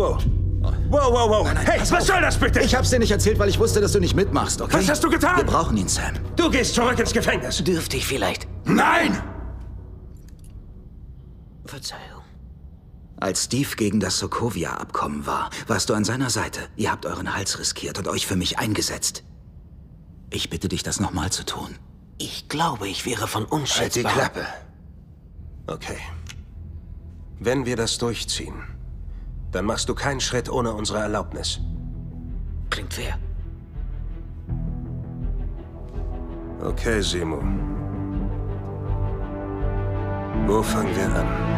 Wow. Wow, wow, wow. hey, was soll das bitte? Ich hab's dir nicht erzählt, weil ich wusste, dass du nicht mitmachst, okay? Was hast du getan? Wir brauchen ihn, Sam. Du gehst zurück ins Gefängnis. Dürfte ich vielleicht? Nein! Verzeihung. Als Steve gegen das Sokovia-Abkommen war, warst du an seiner Seite. Ihr habt euren Hals riskiert und euch für mich eingesetzt. Ich bitte dich, das nochmal zu tun. Ich glaube, ich wäre von Halt die unschätzbar. Klappe. Okay. Wenn wir das durchziehen, dann machst du keinen Schritt ohne unsere Erlaubnis. Klingt fair. Okay, Simo. Wo fangen wir an?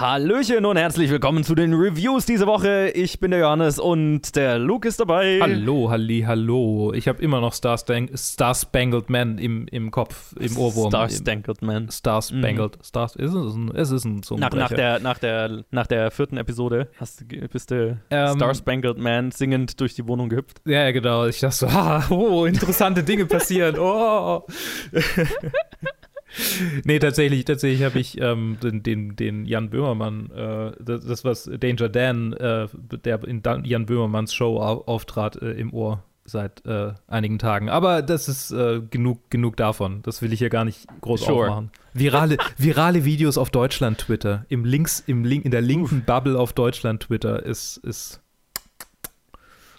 Hallöchen und herzlich willkommen zu den Reviews diese Woche. Ich bin der Johannes und der Luke ist dabei. Hallo, Halli, hallo. Ich habe immer noch Star, Stan Star Spangled Man im, im Kopf, im Ohrwurm. Star Spangled Man. Star Spangled. Star, ist es, ein, es ist ein Nach, nach, der, nach, der, nach der vierten Episode hast, bist du Ähm, Star Spangled Man singend durch die Wohnung gehüpft. Ja, genau. Ich dachte so, ha, oh, interessante Dinge passieren. Oh. nee, tatsächlich, tatsächlich habe ich ähm, den, den, den Jan Böhmermann, äh, das, das was Danger Dan, äh, der in Dan Jan Böhmermanns Show au auftrat, äh, im Ohr seit äh, einigen Tagen. Aber das ist äh, genug, genug davon. Das will ich hier gar nicht groß Sure. aufmachen. Virale, virale Videos auf Deutschland-Twitter. Im Links, im Link, in der linken Bubble auf Deutschland-Twitter ist, ist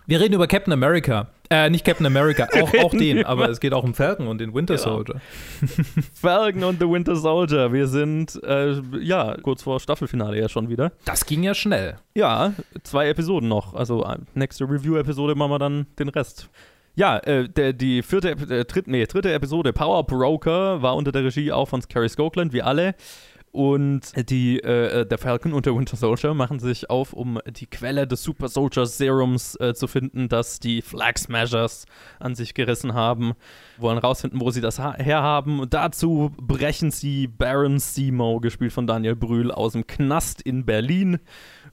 wir reden über Captain America. Äh, nicht Captain America, auch, auch den, aber es geht auch um Falcon und den Winter Genau. Soldier. Falcon und The Winter Soldier. Wir sind, äh, ja, kurz vor Staffelfinale ja schon wieder. Das ging ja schnell. Ja, zwei Episoden noch. Also äh, nächste Review-Episode machen wir dann den Rest. Ja, äh, der, die vierte, äh, dritte, nee, dritte Episode, Power Broker, war unter der Regie auch von Cary Scotland, wie alle. Und die, äh, äh, der Falcon und der Winter Soldier machen sich auf, um die Quelle des Super Soldier Serums äh, zu finden, das die Flag Smashers an sich gerissen haben. Wollen rausfinden, wo sie das ha herhaben. Und dazu brechen sie Baron Simo, gespielt von Daniel Brühl, aus dem Knast in Berlin.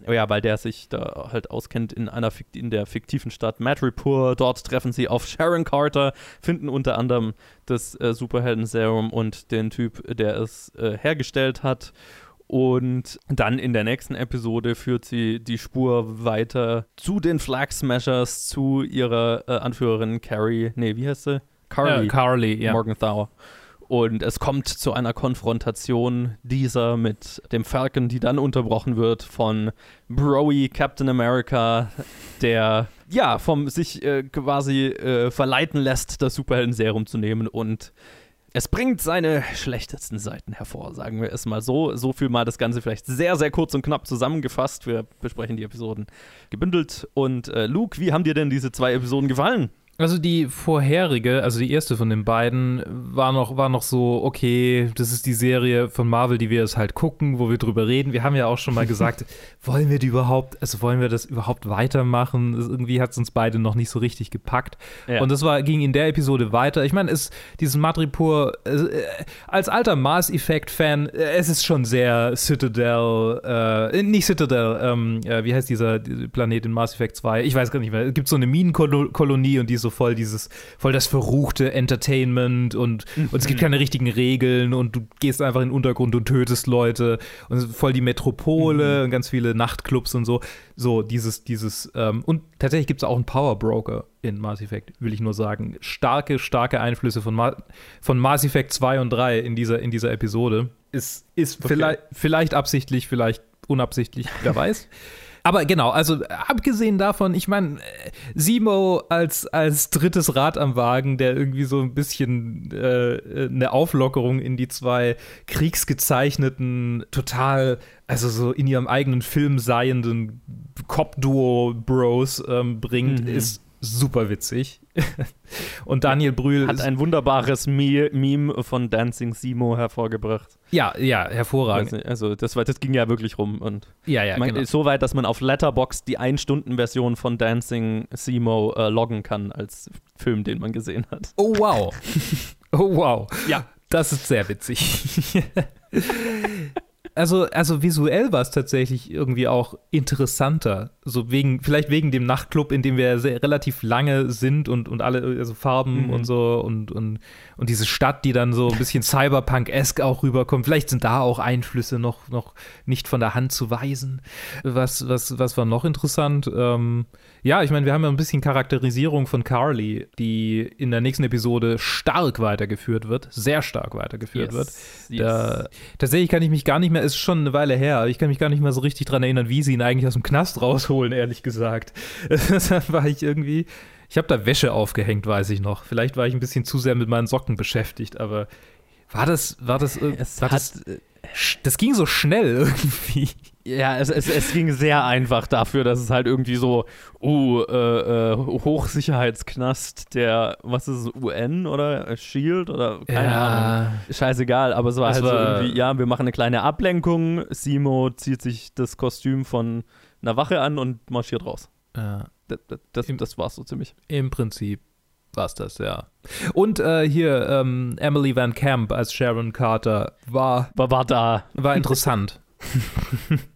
Oh Ja, weil der sich da halt auskennt in einer in der fiktiven Stadt Madripoor. Dort treffen sie auf Sharon Carter, finden unter anderem das äh, Superhelden-Serum und den Typ, der es äh, hergestellt hat. Und dann in der nächsten Episode führt sie die Spur weiter zu den Flag Smashers, zu ihrer äh, Anführerin Carrie, nee, wie heißt sie? Carly. Carly, ja. Morgenthau. Und es kommt zu einer Konfrontation dieser mit dem Falcon, die dann unterbrochen wird von Broy Captain America, der ja vom sich äh, quasi äh, verleiten lässt, das Superhelden-Serum zu nehmen und es bringt seine schlechtesten Seiten hervor, sagen wir es mal so. So viel mal das Ganze vielleicht sehr, sehr kurz und knapp zusammengefasst. Wir besprechen die Episoden gebündelt. Und äh, Luke, wie haben dir denn diese zwei Episoden gefallen? Also die vorherige, also die erste von den beiden, war noch, war noch so, okay, das ist die Serie von Marvel, die wir jetzt halt gucken, wo wir drüber reden. Wir haben ja auch schon mal gesagt, wollen wir die überhaupt, also wollen wir das überhaupt weitermachen? Das- Irgendwie hat es uns beide noch nicht so richtig gepackt. Ja. Und das war, ging in der Episode weiter. Ich meine, es, dieses Madripoor, äh, als alter Mass Effect-Fan, äh, es ist schon sehr Citadel, äh, nicht Citadel, ähm, äh, wie heißt dieser, Planet in Mass Effect 2? Ich weiß gar nicht mehr. Es gibt so eine Minenkolonie und die ist so voll dieses, voll das verruchte Entertainment und, und es gibt keine richtigen Regeln und du gehst einfach in den Untergrund und tötest Leute und voll die Metropole und ganz viele Nachtclubs und so. So, dieses, dieses, ähm, und tatsächlich gibt es auch einen Power Broker in Mass Effect, will ich nur sagen. Starke, starke Einflüsse von, Ma von Mass Effect 2 und 3 in dieser, in dieser Episode. Ist, ist vielleicht, vielleicht absichtlich, vielleicht unabsichtlich, wer weiß. Aber genau, also abgesehen davon, ich meine, äh, Simo als, als drittes Rad am Wagen, der irgendwie so ein bisschen äh, eine Auflockerung in die zwei kriegsgezeichneten, total, also so in ihrem eigenen Film seienden Cop-Duo-Bros ähm, bringt, Mhm. ist super witzig. Und Daniel Brühl Hat ein wunderbares Me Meme von Dancing Simo hervorgebracht. ja, ja, hervorragend. Also das, war, das ging ja wirklich rum. Und Ja, ja, man, genau. so weit, dass man auf Letterboxd die Ein-Stunden-Version von Dancing Simo äh, loggen kann als Film, den man gesehen hat. Oh, wow. oh, wow. Ja. Das ist sehr witzig. also, also visuell war es tatsächlich irgendwie auch interessanter. So wegen, vielleicht wegen dem Nachtclub, in dem wir sehr, relativ lange sind und, und alle, also Farben Mhm. und so und, und, und diese Stadt, die dann so ein bisschen Cyberpunk-esque auch rüberkommt. Vielleicht sind da auch Einflüsse noch, noch nicht von der Hand zu weisen. Was, was, was war noch interessant? Ähm, ja, ich meine, wir haben ja ein bisschen Charakterisierung von Carly, die in der nächsten Episode stark weitergeführt wird, sehr stark weitergeführt wird. yes. Da, tatsächlich kann ich mich gar nicht mehr, ist schon eine Weile her, ich kann mich gar nicht mehr so richtig dran erinnern, wie sie ihn eigentlich aus dem Knast rausholen, ehrlich gesagt. Deshalb war ich irgendwie, ich habe da Wäsche aufgehängt, weiß ich noch. Vielleicht war ich ein bisschen zu sehr mit meinen Socken beschäftigt, aber war das, war das, es war hat, das, das ging so schnell irgendwie. Ja, es, es, es ging sehr einfach dafür, dass es halt irgendwie so, uh, äh, äh, Hochsicherheitsknast der, was ist es, UN oder Äh, Shield oder keine Ahnung. Scheißegal, aber es war Es halt war- so irgendwie, ja, wir machen eine kleine Ablenkung. Simo zieht sich das Kostüm von einer Wache an und marschiert raus. Ja. Das, das, das, Im- das war's so ziemlich. Im Prinzip war es das, ja. Und äh, hier ähm, Emily Van Camp als Sharon Carter war, War, war da. war interessant.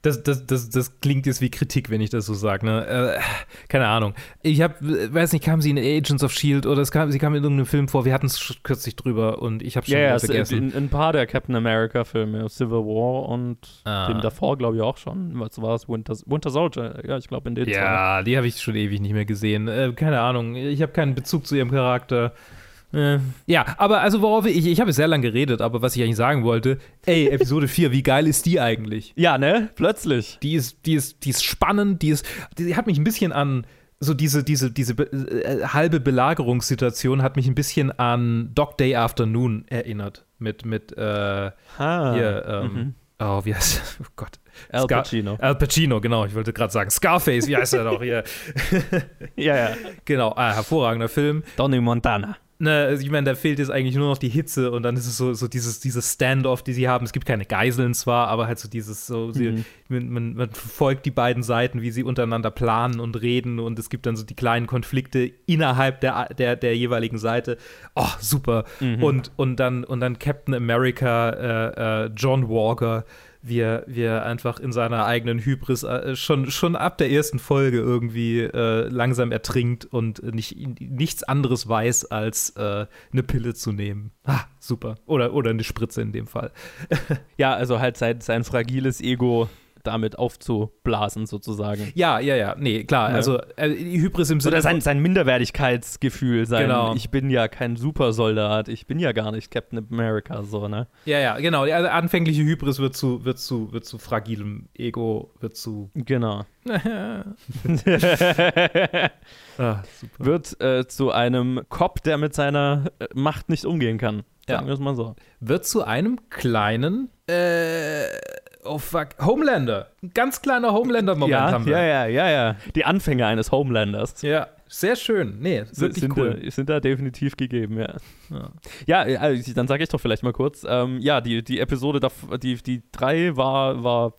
Das, das, das, das klingt jetzt wie Kritik, wenn ich das so sage. Ne? Äh, keine Ahnung. Ich habe, weiß nicht, kam sie in Agents of Shield oder es kam, sie kam in irgendeinem Film vor. Wir hatten es kürzlich drüber und ich habe schon ja, es- vergessen. in, in ein paar der Captain America-Filme, Civil War und Ah. dem davor, glaube ich, auch schon. Was war es? Winter, Winter Soldier. Ja, ich glaube, in den zwei. ja, die habe ich schon ewig nicht mehr gesehen. Äh, keine Ahnung. Ich habe keinen Bezug zu ihrem Charakter. Äh, ja, aber also worauf ich, ich habe sehr lange geredet, aber was ich eigentlich sagen wollte, ey, Episode 4, wie geil ist die eigentlich? Ja, ne? Plötzlich. Die ist, die ist, die ist spannend, die ist, die hat mich ein bisschen an so diese, diese, diese be äh, halbe Belagerungssituation hat mich ein bisschen an Dog Day Afternoon erinnert. Mit, mit, äh, hier, ähm, Mhm. oh, wie heißt, oh Gott. Al Scar- Pacino. Al Pacino, genau, ich wollte gerade sagen. Scarface, wie heißt er doch hier? Ja, ja. genau, ah, hervorragender Film. Donny Montana. Ne, also ich meine, da fehlt jetzt eigentlich nur noch die Hitze und dann ist es so, so dieses, dieses Standoff, die sie haben. Es gibt keine Geiseln zwar, aber halt so dieses, so, sie, man, man, man verfolgt die beiden Seiten, wie sie untereinander planen und reden und es gibt dann so die kleinen Konflikte innerhalb der, der, der jeweiligen Seite. Oh, super. Und, und, dann, und dann Captain America, äh, äh, John Walker, wie er, wie er einfach in seiner eigenen Hybris äh, schon, schon ab der ersten Folge irgendwie äh, langsam ertrinkt und nicht, nichts anderes weiß, als äh, eine Pille zu nehmen. Ah, super. Oder, oder eine Spritze in dem Fall. Ja, also halt sein, sein fragiles Ego damit aufzublasen, sozusagen. Ja, ja, ja. Nee, klar. Ja. Also äh, die Hybris im Sinne Oder sein, sein Minderwertigkeitsgefühl, sein, Genau. ich bin ja kein Supersoldat, ich bin ja gar nicht Captain America, so, ne? Ja, ja, genau. Die anfängliche Hybris wird zu, wird zu, wird zu fragilem Ego, wird zu. Genau. Ah. Wird äh, zu einem Cop, der mit seiner äh, Macht nicht umgehen kann. Ja. Sagen wir es mal so. Wird zu einem kleinen. Äh, oh fuck. Homelander. Ein ganz kleiner Homelander-Moment ja, haben wir. ja, ja, ja, ja. Die Anfänge eines Homelanders. Ja, sehr schön. Nee, Sind, wirklich sind, cool. da, sind da definitiv gegeben, ja. Ja, ja also, dann sage ich doch vielleicht mal kurz. Ähm, ja, die, die Episode, die, die drei war, war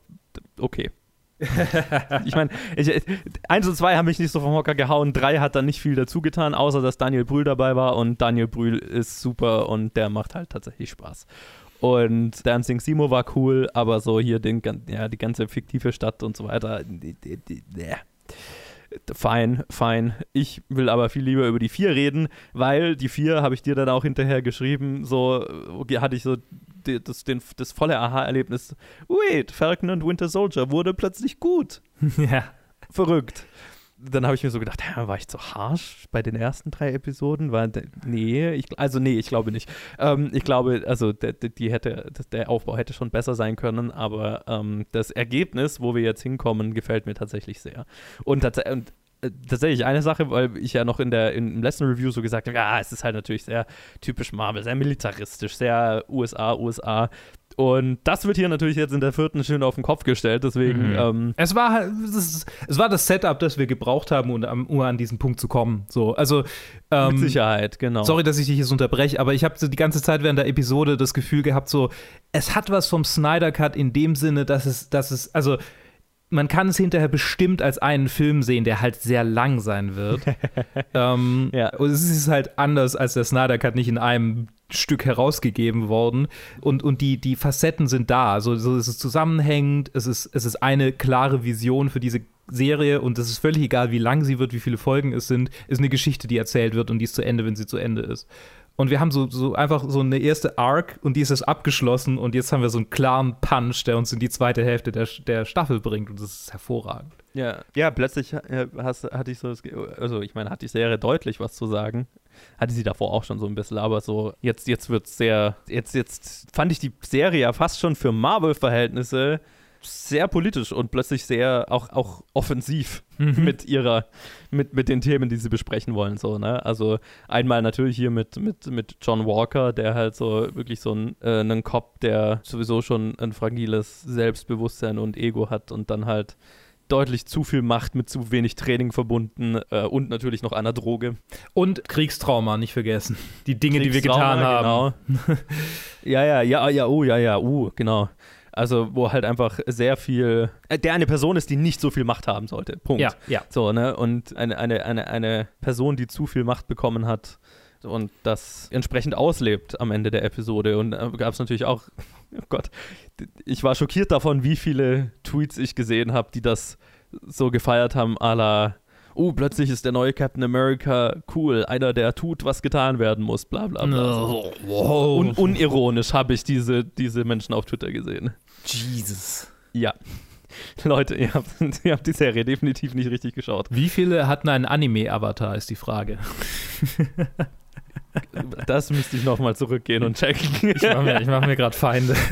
okay. ich meine, ich, eins und zwei haben mich nicht so vom Hocker gehauen, drei hat dann nicht viel dazu getan, außer dass Daniel Brühl dabei war und Daniel Brühl ist super und der macht halt tatsächlich Spaß. Und Dancing Simo war cool, aber so hier den, ja, die ganze fiktive Stadt und so weiter, ja. Fein, fein. Ich will aber viel lieber über die vier reden, weil die vier habe ich dir dann auch hinterher geschrieben. So hatte ich so das, den, das volle Aha-Erlebnis. Wait, Falcon und Winter Soldier wurde plötzlich gut. ja. Verrückt. Dann habe ich mir so gedacht, ja, war ich zu harsh bei den ersten drei Episoden? War, nee, ich, also nee, ich glaube nicht. Ähm, ich glaube, also der, die hätte, der Aufbau hätte schon besser sein können, aber ähm, das Ergebnis, wo wir jetzt hinkommen, gefällt mir tatsächlich sehr. Und, tats und äh, tatsächlich eine Sache, weil ich ja noch in der in, im Lesson Review so gesagt habe, ja, es ist halt natürlich sehr typisch Marvel, sehr militaristisch, sehr USA, USA. Und das wird hier natürlich jetzt in der vierten schön auf den Kopf gestellt, deswegen, Mhm. ähm, Es war halt, es, es war das Setup, das wir gebraucht haben, um, um an diesen Punkt zu kommen. So, also ähm, mit Sicherheit, genau. Sorry, dass ich dich jetzt unterbreche, aber ich habe so die ganze Zeit während der Episode das Gefühl gehabt, so, es hat was vom Snyder Cut in dem Sinne, dass es, dass es, also man kann es hinterher bestimmt als einen Film sehen, der halt sehr lang sein wird. ähm, Ja. Und es ist halt anders als der Snyder Cut, nicht in einem Stück herausgegeben worden und, und die, die Facetten sind da. Also so, es ist zusammenhängend, es ist, es ist eine klare Vision für diese Serie und es ist völlig egal, wie lang sie wird, wie viele Folgen es sind, ist eine Geschichte, die erzählt wird und die ist zu Ende, wenn sie zu Ende ist. Und wir haben so, so einfach so eine erste Arc und die ist jetzt abgeschlossen und jetzt haben wir so einen klaren Punch, der uns in die zweite Hälfte der, der Staffel bringt und das ist hervorragend. Ja, ja plötzlich äh, hast, hatte ich so das, Ge- also ich meine, hat die Serie deutlich was zu sagen. Hatte sie davor auch schon so ein bisschen, aber so, jetzt, jetzt wird es sehr, jetzt, jetzt fand ich die Serie ja fast schon für Marvel-Verhältnisse sehr politisch und plötzlich sehr auch, auch offensiv mit ihrer, mit, mit den Themen, die sie besprechen wollen. So, ne? Also einmal natürlich hier mit, mit, mit John Walker, der halt so wirklich so ein, äh, einen Cop, der sowieso schon ein fragiles Selbstbewusstsein und Ego hat und dann halt deutlich zu viel Macht mit zu wenig Training verbunden äh, und natürlich noch einer Droge. Und Kriegstrauma, nicht vergessen. Die Dinge, die wir getan haben. Genau. ja, ja, ja, ja, oh, ja, ja, uh, genau. Also, wo halt einfach sehr viel, äh, der eine Person ist, die nicht so viel Macht haben sollte. Punkt. Ja, ja. So, ne? Und eine, eine, eine, eine Person, die zu viel Macht bekommen hat und das entsprechend auslebt am Ende der Episode. Und da gab es natürlich auch, oh Gott, ich war schockiert davon, wie viele Tweets ich gesehen habe, die das so gefeiert haben, à la, oh, plötzlich ist der neue Captain America cool, einer, der tut, was getan werden muss, bla bla bla. So. Wow. Un unironisch habe ich diese, diese Menschen auf Twitter gesehen. Jesus. Ja. Leute, ihr habt, ihr habt die Serie definitiv nicht richtig geschaut. Wie viele hatten einen Anime-Avatar, ist die Frage. Das müsste ich nochmal zurückgehen und checken. Ich mache mir, mach mir gerade Feinde.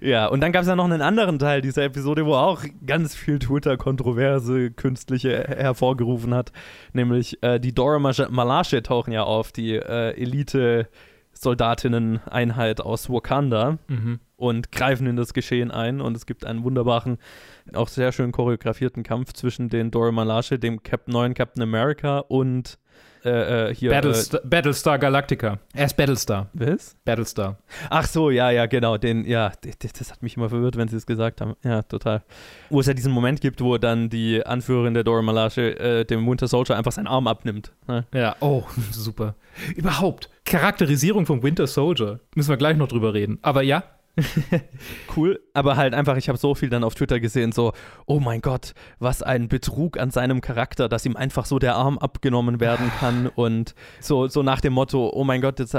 Ja, und dann gab es ja noch einen anderen Teil dieser Episode, wo auch ganz viel Twitter-Kontroverse künstliche hervorgerufen hat. Nämlich äh, die Dora Malashe tauchen ja auf, die äh, Elite-Soldatinnen-Einheit aus Wakanda Mhm. und greifen in das Geschehen ein. Und es gibt einen wunderbaren, auch sehr schön choreografierten Kampf zwischen den Dora Malashe, dem Cap neuen Captain America und äh, äh, hier. Battlestar, Battlestar Galactica. Er ist Battlestar. Äh, was? Battlestar. Ach so, ja, ja, genau. Den, ja, das hat mich immer verwirrt, wenn sie es gesagt haben. Ja, total. Wo es ja diesen Moment gibt, wo dann die Anführerin der Dora Malashe äh, dem Winter Soldier einfach seinen Arm abnimmt. Ne? Ja, oh, super. Überhaupt. Charakterisierung vom Winter Soldier. Müssen wir gleich noch drüber reden. Aber ja, Cool, aber halt einfach, ich habe so viel dann auf Twitter gesehen, so, oh mein Gott, was ein Betrug an seinem Charakter, dass ihm einfach so der Arm abgenommen werden kann und so, so nach dem Motto, oh mein Gott, jetzt,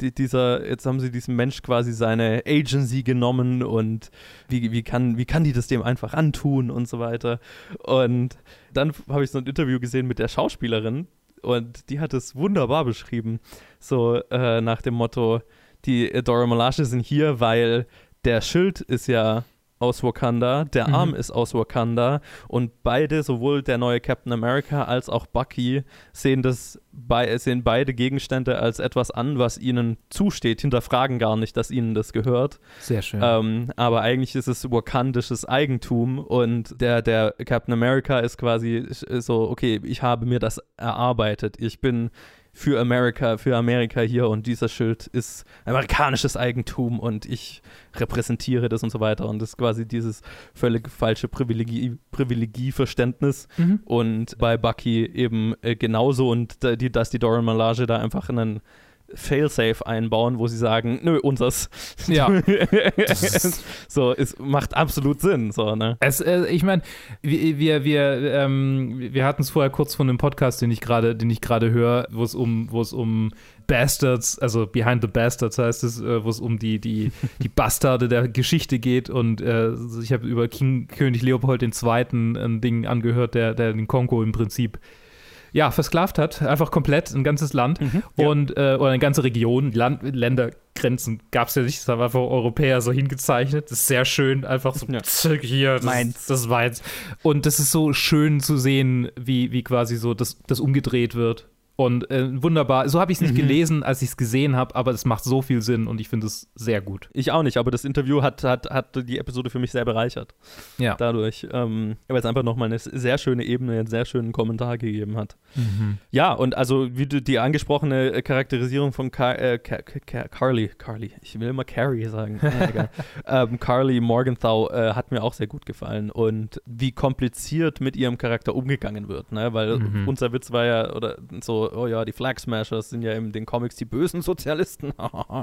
dieser, jetzt haben sie diesem Mensch quasi seine Agency genommen und wie, wie, kann, wie kann die das dem einfach antun und so weiter. Und dann habe ich so ein Interview gesehen mit der Schauspielerin und die hat es wunderbar beschrieben, so äh, nach dem Motto, die Dora Milaje sind hier, weil der Schild ist ja aus Wakanda, der Mhm. Arm ist aus Wakanda und beide, sowohl der neue Captain America als auch Bucky, sehen das bei, sehen beide Gegenstände als etwas an, was ihnen zusteht, hinterfragen gar nicht, dass ihnen das gehört. sehr schön. Ähm, aber eigentlich ist es wakandisches Eigentum und der, der Captain America ist quasi so, okay, ich habe mir das erarbeitet. Ich bin für Amerika, für Amerika hier und dieser Schild ist amerikanisches Eigentum und ich repräsentiere das und so weiter. Und das ist quasi dieses völlig falsche Privilegie, Privilegieverständnis. Mhm. Und bei Bucky eben äh, genauso und da, die, dass die Dora Malage da einfach einen Failsafe einbauen, wo sie sagen, nö, unsers. Ja. so, es macht absolut Sinn, so, ne? Es, äh, ich meine, wir, wir, wir, ähm, wir hatten es vorher kurz von einem Podcast, den ich gerade, den ich gerade höre, wo es um, wo es um Bastards, also Behind the Bastards heißt es, äh, wo es um die, die, die Bastarde der Geschichte geht und äh, ich habe über King, König Leopold II. ein Ding angehört, der, der den Kongo im Prinzip ja, versklavt hat, einfach komplett ein ganzes Land ja. und äh, oder eine ganze Region, Land, Ländergrenzen gab es ja nicht, das war einfach Europäer so hingezeichnet. Das ist sehr schön, einfach so Ja. hier, das, Meins. das war jetzt. Und das ist so schön zu sehen, wie, wie quasi so das, das umgedreht wird. Und äh, wunderbar. So habe ich es nicht gelesen, als ich es gesehen habe, aber es macht so viel Sinn und ich finde es sehr gut. Ich auch nicht, aber das Interview hat, hat, hat die Episode für mich sehr bereichert. Ja. Dadurch, ähm, weil es einfach nochmal eine sehr schöne Ebene, einen sehr schönen Kommentar gegeben hat. Mhm. Ja, und also wie du die angesprochene äh, Charakterisierung von Car äh, Ca Ca Ca Carly, Carly, ich will immer Carrie sagen, Ah, ähm, Carly Morgenthau äh, hat mir auch sehr gut gefallen und wie kompliziert mit ihrem Charakter umgegangen wird, ne? weil Mhm. unser Witz war ja, oder so, so, oh ja, die Flag Smashers sind ja in den Comics die bösen Sozialisten,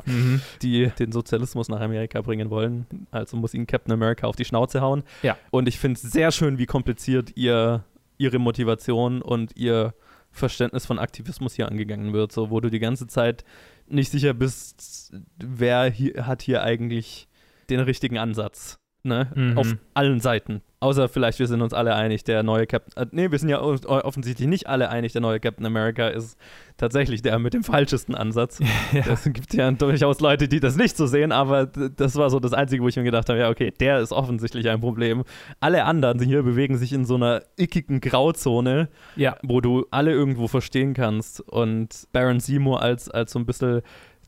die den Sozialismus nach Amerika bringen wollen. Also muss ihnen Captain America auf die Schnauze hauen. Ja. Und ich finde es sehr schön, wie kompliziert ihr, ihre Motivation und ihr Verständnis von Aktivismus hier angegangen wird, so wo du die ganze Zeit nicht sicher bist, wer hier, hat hier eigentlich den richtigen Ansatz. Ne? Mhm. Auf allen Seiten. Außer vielleicht, wir sind uns alle einig, der neue Captain. Äh, nee, wir sind ja offensichtlich nicht alle einig, der neue Captain America ist tatsächlich der mit dem falschesten Ansatz. Es gibt ja durchaus Leute, die das nicht so sehen, aber das war so das Einzige, wo ich mir gedacht habe: ja, okay, der ist offensichtlich ein Problem. Alle anderen hier bewegen sich in so einer ickigen Grauzone, Ja. wo du alle irgendwo verstehen kannst. Und Baron Seymour als, als so ein bisschen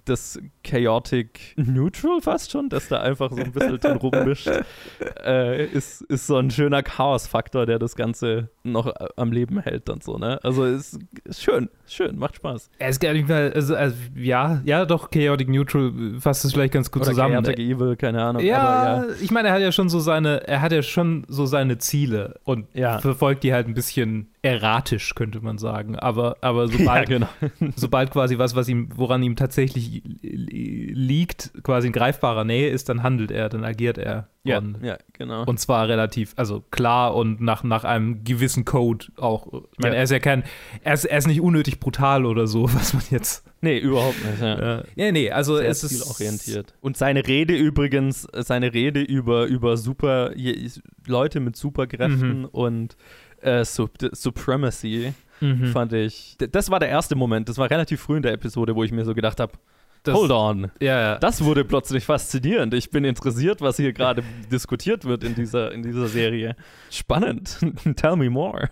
das Chaotic Neutral fast schon, dass da einfach so ein bisschen drin rummischt, äh, ist, ist so ein schöner Chaos-Faktor, der das Ganze noch äh, am Leben hält und so, ne? Also ist, ist schön, schön, macht Spaß. Er nicht mehr, also, also, ja, ja, doch, Chaotic Neutral fasst es vielleicht ganz gut Oder zusammen. Chaotic Evil, keine Ahnung. Ja, aber ja. ich meine, er hat ja schon so seine, er hat ja schon so seine Ziele und Ja. verfolgt die halt ein bisschen erratisch, könnte man sagen. Aber, aber Ja, sobald, genau. sobald quasi was, was ihm, woran ihm tatsächlich liegt, quasi in greifbarer Nähe ist, dann handelt er, dann agiert er. Ja, und, ja, genau. und zwar relativ, also klar und nach, nach einem gewissen Code auch. Ich meine, Ja. er ist ja kein, er ist, er ist nicht unnötig brutal oder so, was man jetzt. nee, überhaupt nicht. Ja. Äh, nee, nee, also Sehr es ist zielorientiert. Und seine Rede übrigens, seine Rede über, über super Leute mit Superkräften Mhm. und äh, Sup Supremacy Mhm. fand ich. Das war der erste Moment, das war relativ früh in der Episode, wo ich mir so gedacht habe, Das- hold on. Ja, ja. Das wurde plötzlich faszinierend. Ich bin interessiert, was hier gerade diskutiert wird in dieser, in dieser Serie. Spannend. Tell me more.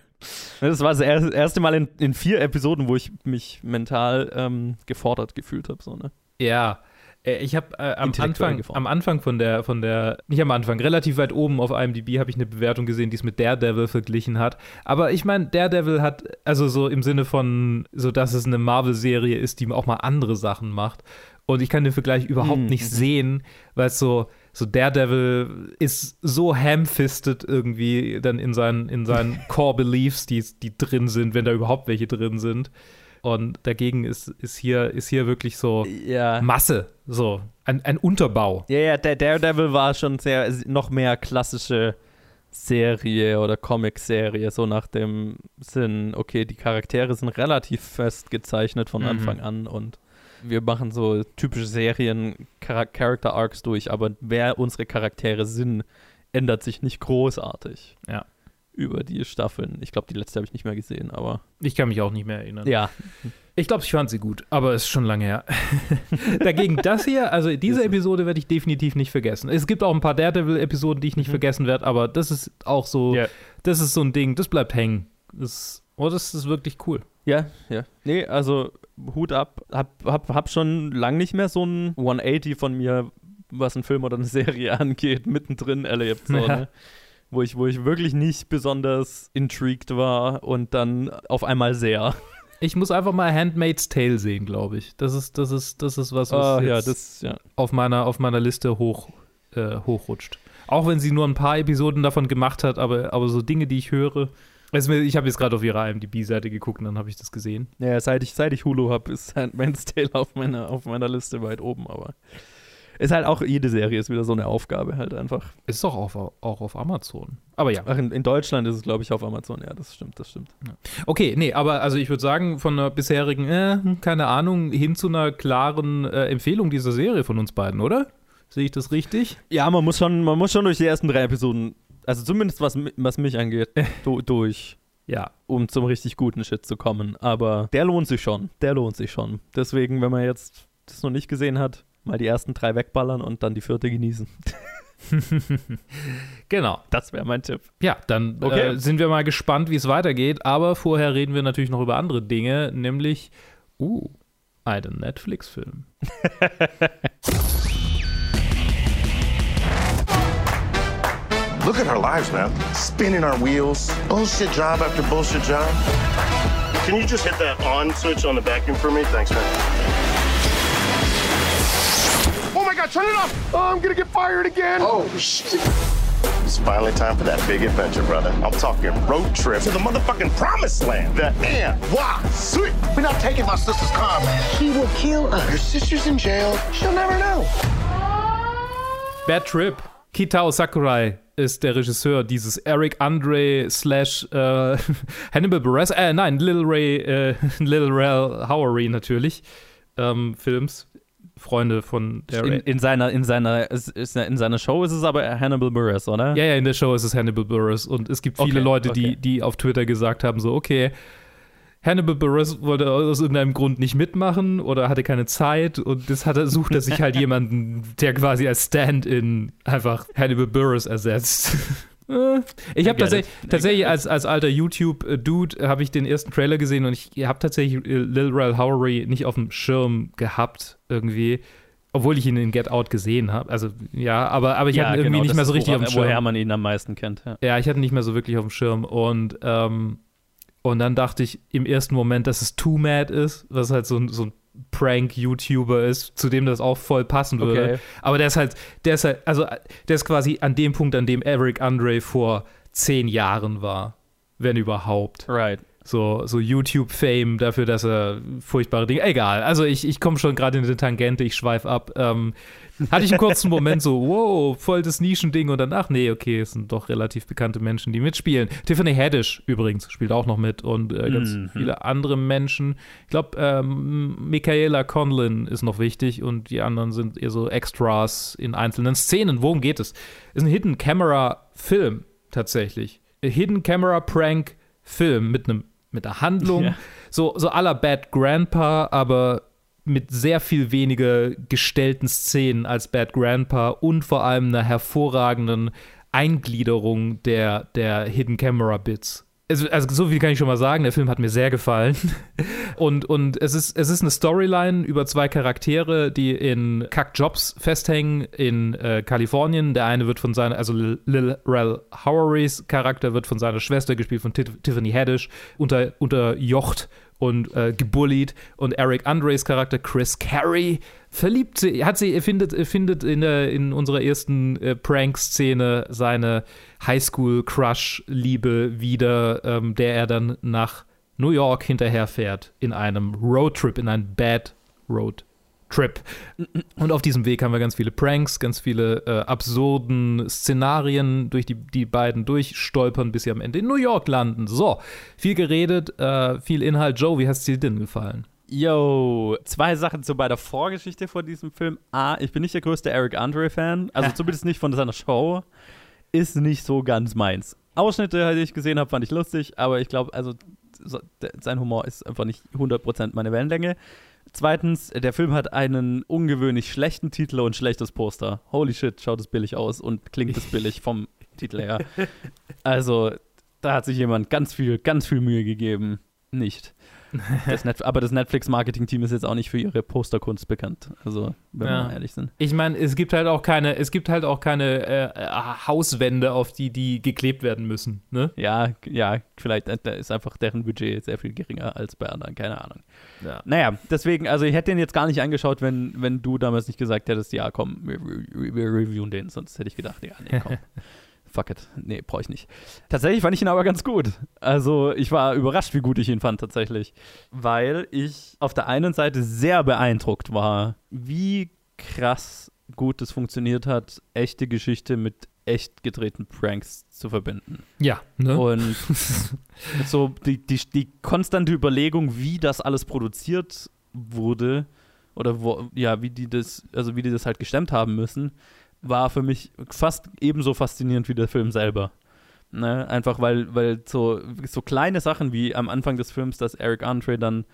Das war das er- erste Mal in, in vier Episoden, wo ich mich mental ähm, gefordert gefühlt habe. So, ne? Ja, ich habe äh, am, Anfang, am Anfang von der, von der, nicht am Anfang, relativ weit oben auf IMDb habe ich eine Bewertung gesehen, die es mit Daredevil verglichen hat. Aber ich meine, Daredevil hat, also so im Sinne von, so dass es eine Marvel-Serie ist, die auch mal andere Sachen macht. Und ich kann den Vergleich überhaupt Mhm, nicht sehen, weil es so, so Daredevil ist so ham-fisted irgendwie dann in seinen, in seinen Core-Beliefs, die, die drin sind, wenn da überhaupt welche drin sind. Und dagegen ist, ist, hier, ist hier wirklich so Ja. Masse, so ein, ein Unterbau. Ja, ja, der Daredevil war schon sehr, noch mehr klassische Serie oder Comic-Serie, so nach dem Sinn, okay, die Charaktere sind relativ fest gezeichnet von Mhm. Anfang an und wir machen so typische Serien, Char Character Arcs durch, aber wer unsere Charaktere sind, ändert sich nicht großartig. Ja. Über die Staffeln. Ich glaube, die letzte habe ich nicht mehr gesehen, aber Ich kann mich auch nicht mehr erinnern. ja. Ich glaube, ich fand sie gut, aber es ist schon lange her. Dagegen das hier, also diese Episode werde ich definitiv nicht vergessen. Es gibt auch ein paar Daredevil-Episoden, die ich nicht vergessen werde, aber das ist auch so, Ja. das ist so ein Ding, das bleibt hängen. Das, oh, das ist wirklich cool. Ja, ja. Nee, also Hut ab. Hab, hab, hab schon lang nicht mehr so ein 180 von mir, was ein Film oder eine Serie angeht, mittendrin erlebt. So, Ja. ne? Wo, ich, wo ich wirklich nicht besonders intrigued war und dann auf einmal sehr. Ich muss einfach mal Handmaid's Tale sehen, glaube ich. Das ist, das ist, das ist was, was Ah, ja, das, ja. auf, meiner, auf meiner Liste hoch, äh, hochrutscht. Auch wenn sie nur ein paar Episoden davon gemacht hat, aber, aber so Dinge, die ich höre. Ich habe jetzt gerade auf ihrer IMDb-Seite geguckt und dann habe ich das gesehen. Ja, seit ich, seit ich Hulu habe, ist Handmaid's Tale auf meiner, auf meiner Liste weit oben, aber ist halt auch, jede Serie ist wieder so eine Aufgabe halt einfach. Ist doch auch, auch auf Amazon. Aber ja. Ach, in, in Deutschland ist es, glaube ich, auf Amazon. Ja, das stimmt, das stimmt. Okay, nee, aber also ich würde sagen, von einer bisherigen, äh, keine Ahnung, hin zu einer klaren äh, Empfehlung dieser Serie von uns beiden, oder? Sehe ich das richtig? Ja, man muss schon, man muss schon durch die ersten drei Episoden, also zumindest was, was mich angeht, du, durch, Ja. um zum richtig guten Shit zu kommen. Aber der lohnt sich schon. Der lohnt sich schon. Deswegen, wenn man jetzt das noch nicht gesehen hat, mal die ersten drei wegballern und dann die vierte genießen. Genau. Das wäre mein Tipp. Ja, dann Okay. äh, sind wir mal gespannt, wie es weitergeht. Aber vorher reden wir natürlich noch über andere Dinge, nämlich, uh, einen Netflix-Film. Look at our lives, man. Spinning our wheels, bullshit job after bullshit job. Can you just hit that on switch on the vacuum for me? Thanks, man. My god, turn it off! Oh, I'm gonna get fired again! Oh shit. It's finally time for that big adventure, brother. I'm talking road trip to the motherfucking promised land. The sweet. We're not taking my sister's car, man. He will kill us. Your sister's in jail. She'll never know. Bad Trip. Kitao Sakurai ist der Regisseur dieses Eric Andre slash äh, Hannibal Buress, äh, nein, Little Ray, äh, Little Ray Howery natürlich, ähm, Films. Freunde von der In, in, seiner, in, seiner, ist, ist, in seiner Show ist es aber Hannibal Buress, oder? Ja, ja, in der Show ist es Hannibal Buress. Und es gibt viele Okay, Leute, okay. die, die auf Twitter gesagt haben: so, okay, Hannibal Buress wollte aus irgendeinem Grund nicht mitmachen oder hatte keine Zeit und das hat er, sucht er sich halt jemanden, der quasi als Stand-in einfach Hannibal Buress ersetzt. Äh, Ich habe tatsächlich, tatsächlich als, als alter YouTube-Dude habe ich den ersten Trailer gesehen und ich habe tatsächlich äh, Lil Rel Howery nicht auf dem Schirm gehabt irgendwie, obwohl ich ihn in Get Out gesehen habe. Also ja, aber, aber ich hatte ihn irgendwie genau, nicht mehr so richtig auf woran- dem Schirm. Woher man ihn am meisten kennt. Ja. Ja, ich hatte ihn nicht mehr so wirklich auf dem Schirm und ähm, und dann dachte ich im ersten Moment, dass es Too Mad ist, was halt so ein, so ein Prank-YouTuber ist, zu dem das auch voll passen würde. Okay. Aber der ist halt, der ist halt, also der ist quasi an dem Punkt, an dem Eric Andre vor zehn Jahren war, wenn überhaupt. Right. So, so YouTube-Fame dafür, dass er furchtbare Dinge. Egal. Also ich, ich komme schon gerade in eine Tangente, ich schweife ab. Ähm, hatte ich einen kurzen Moment so, wow, voll das Nischending und danach, nee, okay, es sind doch relativ bekannte Menschen, die mitspielen. Tiffany Haddish übrigens spielt auch noch mit und äh, ganz Mhm. viele andere Menschen. Ich glaube, ähm, Michaela Conlin ist noch wichtig und die anderen sind eher so Extras in einzelnen Szenen. Worum geht es? Ist ein Hidden Camera Film tatsächlich. A Hidden Camera Prank Film mit einem mit einer Handlung, Ja. so so la Bad Grandpa, aber mit sehr viel weniger gestellten Szenen als Bad Grandpa und vor allem einer hervorragenden Eingliederung der, der Hidden Camera Bits. Also, also so viel kann ich schon mal sagen, der Film hat mir sehr gefallen. Und, und es, ist, es ist eine Storyline über zwei Charaktere, die in Kackjobs festhängen in äh, Kalifornien. Der eine wird von seiner, also Lil Rel Howerys Charakter wird von seiner Schwester, gespielt von Tif- Tiffany Haddish, unter, unterjocht und äh, gebullied. Und Eric Andres Charakter, Chris Carey, verliebt sie, hat sie, findet, findet in, in unserer ersten äh, Prank-Szene seine Highschool-Crush-Liebe wieder, ähm, der er dann nach New York hinterherfährt in einem Roadtrip, in einem Bad Road Trip. Und auf diesem Weg haben wir ganz viele Pranks, ganz viele äh, absurden Szenarien, durch die die beiden durchstolpern, bis sie am Ende in New York landen. So, viel geredet, äh, viel Inhalt. Joe, wie hat es dir denn gefallen? Yo, zwei Sachen zu bei der Vorgeschichte von diesem Film. A, ich bin nicht der größte Eric Andre-Fan, also zumindest nicht von seiner Show. Ist nicht so ganz meins. Ausschnitte, die ich gesehen habe, fand ich lustig, aber ich glaube, also sein Humor ist einfach nicht 100% meine Wellenlänge. Zweitens, der Film hat einen ungewöhnlich schlechten Titel und schlechtes Poster. Holy shit, schaut es billig aus und klingt es billig vom Titel her. Also, da hat sich jemand ganz viel, ganz viel Mühe gegeben. Nicht. Das aber das Netflix-Marketing-Team ist jetzt auch nicht für ihre Posterkunst bekannt. Also, wenn wir Ja. mal ehrlich sind. Ich meine, es gibt halt auch keine, es gibt halt auch keine äh, äh, Hauswände, auf die die geklebt werden müssen. Ne? Ja, ja, vielleicht äh, ist einfach deren Budget sehr viel geringer als bei anderen, keine Ahnung. Ja. Naja, deswegen, also ich hätte den jetzt gar nicht angeschaut, wenn, wenn du damals nicht gesagt hättest, ja, komm, wir, wir, wir reviewen den, sonst hätte ich gedacht, ja, nee, komm. Fuck it. Nee, brauche ich nicht. Tatsächlich fand ich ihn aber ganz gut. Also, ich war überrascht, wie gut ich ihn fand, tatsächlich. Weil ich auf der einen Seite sehr beeindruckt war, wie krass gut es funktioniert hat, echte Geschichte mit echt gedrehten Pranks zu verbinden. Ja, ne? Und so die, die, die konstante Überlegung, wie das alles produziert wurde oder wo, ja, wie die das, also wie die das halt gestemmt haben müssen, war für mich fast ebenso faszinierend wie der Film selber. Ne? Einfach weil, weil so, so kleine Sachen wie am Anfang des Films, dass Eric Andre dann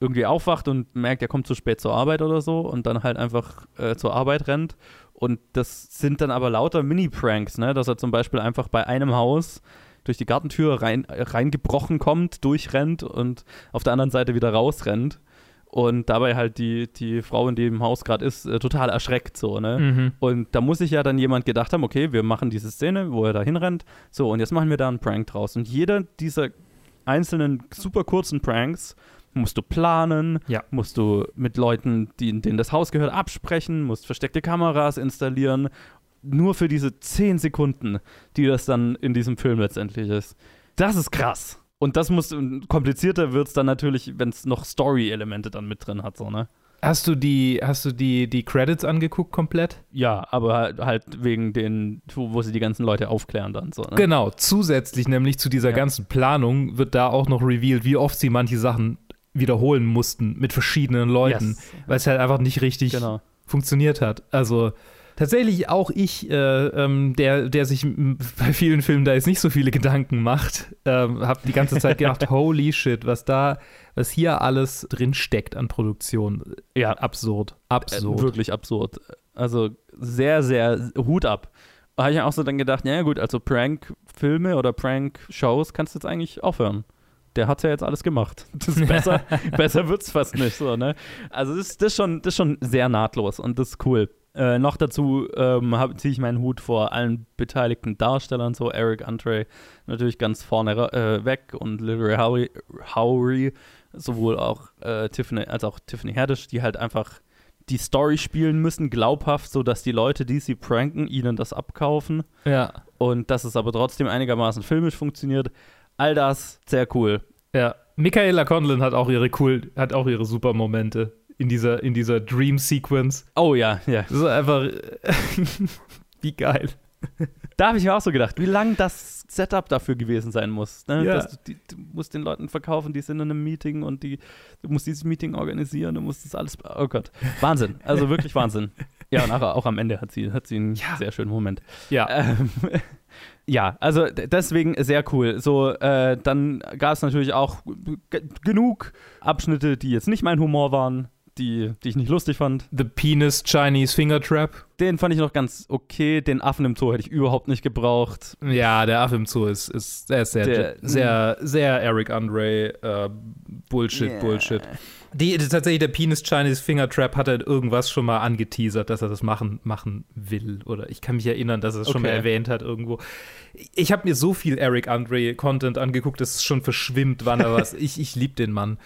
irgendwie aufwacht und merkt, er kommt zu spät zur Arbeit oder so und dann halt einfach äh, zur Arbeit rennt. Und das sind dann aber lauter Mini-Pranks, ne? dass er zum Beispiel einfach bei einem Haus durch die Gartentür rein, reingebrochen kommt, durchrennt und auf der anderen Seite wieder rausrennt. Und dabei halt die, die Frau, in dem Haus gerade ist, äh, total erschreckt so, ne? Mhm. Und da muss sich ja dann jemand gedacht haben, okay, wir machen diese Szene, wo er da hinrennt. So, und jetzt machen wir da einen Prank draus. Und jeder dieser einzelnen super kurzen Pranks musst du planen, Ja. musst du mit Leuten, die, denen das Haus gehört, absprechen, musst versteckte Kameras installieren nur für diese 10 Sekunden, die das dann in diesem Film letztendlich ist. Das ist krass. Und das muss, komplizierter wird es dann natürlich, wenn es noch Story-Elemente dann mit drin hat, so, ne? Hast du die, hast du die, die Credits angeguckt komplett? Ja, aber halt, halt wegen den, wo wo sie die ganzen Leute aufklären dann so. Ne? Genau, zusätzlich nämlich zu dieser Ja. ganzen Planung wird da auch noch revealed, wie oft sie manche Sachen wiederholen mussten mit verschiedenen Leuten, Yes. weil es halt einfach nicht richtig Genau. funktioniert hat. Also tatsächlich auch ich, äh, ähm, der, der sich bei vielen Filmen da jetzt nicht so viele Gedanken macht, ähm, habe die ganze Zeit gedacht, holy shit, was da, was hier alles drin steckt an Produktion. Ja, Absurd. Äh, Absurd. wirklich absurd. Also sehr, sehr Hut ab. Da habe ich auch so dann gedacht, ja gut, also Prank-Filme oder Prank-Shows kannst du jetzt eigentlich aufhören. Der hat ja jetzt alles gemacht. Das ist besser, besser wird's fast nicht so, ne? Also das, das, ist schon, das ist schon sehr nahtlos und das ist cool. Äh, noch dazu ähm, ziehe ich meinen Hut vor allen beteiligten Darstellern, so Eric Andre natürlich ganz vorne äh, weg und Lil Howery, Howery sowohl auch äh, Tiffany als auch Tiffany Haddish, die halt einfach die Story spielen müssen, glaubhaft, sodass die Leute, die sie pranken, ihnen das abkaufen Ja. und dass es aber trotzdem einigermaßen filmisch funktioniert. All das sehr cool. Ja, Michaela Conlon hat auch ihre cool, hat auch ihre super Momente in dieser, in dieser Dream Sequence. Oh ja, ja. Das ist einfach wie geil. Da habe ich mir auch so gedacht, wie lang das Setup dafür gewesen sein muss. Ne? Ja. Du, die, du musst den Leuten verkaufen, die sind in einem Meeting und die, du musst dieses Meeting organisieren, du musst das alles. Oh Gott. Wahnsinn. Also wirklich Wahnsinn. Ja, und auch, auch am Ende hat sie, hat sie einen sehr schönen Moment. Ja, Ähm, ja, also deswegen sehr cool. So, äh, dann gab es natürlich auch genug Abschnitte, die jetzt nicht mein Humor waren, die, die ich nicht lustig fand. The Penis Chinese Finger Trap. Den fand ich noch ganz okay. Den Affen im Zoo hätte ich überhaupt nicht gebraucht. Ja, der Affe im Zoo ist, ist, sehr, Der- sehr, sehr Eric Andre äh, Bullshit, Yeah. Bullshit. Die, tatsächlich, der Penis Chinese Finger Trap hat halt irgendwas schon mal angeteasert, dass er das machen, machen will. Oder ich kann mich erinnern, dass er es schon mal Okay. erwähnt hat irgendwo. Ich habe mir so viel Eric Andre Content angeguckt, dass es schon verschwimmt, wann er was. Ich, ich liebe den Mann.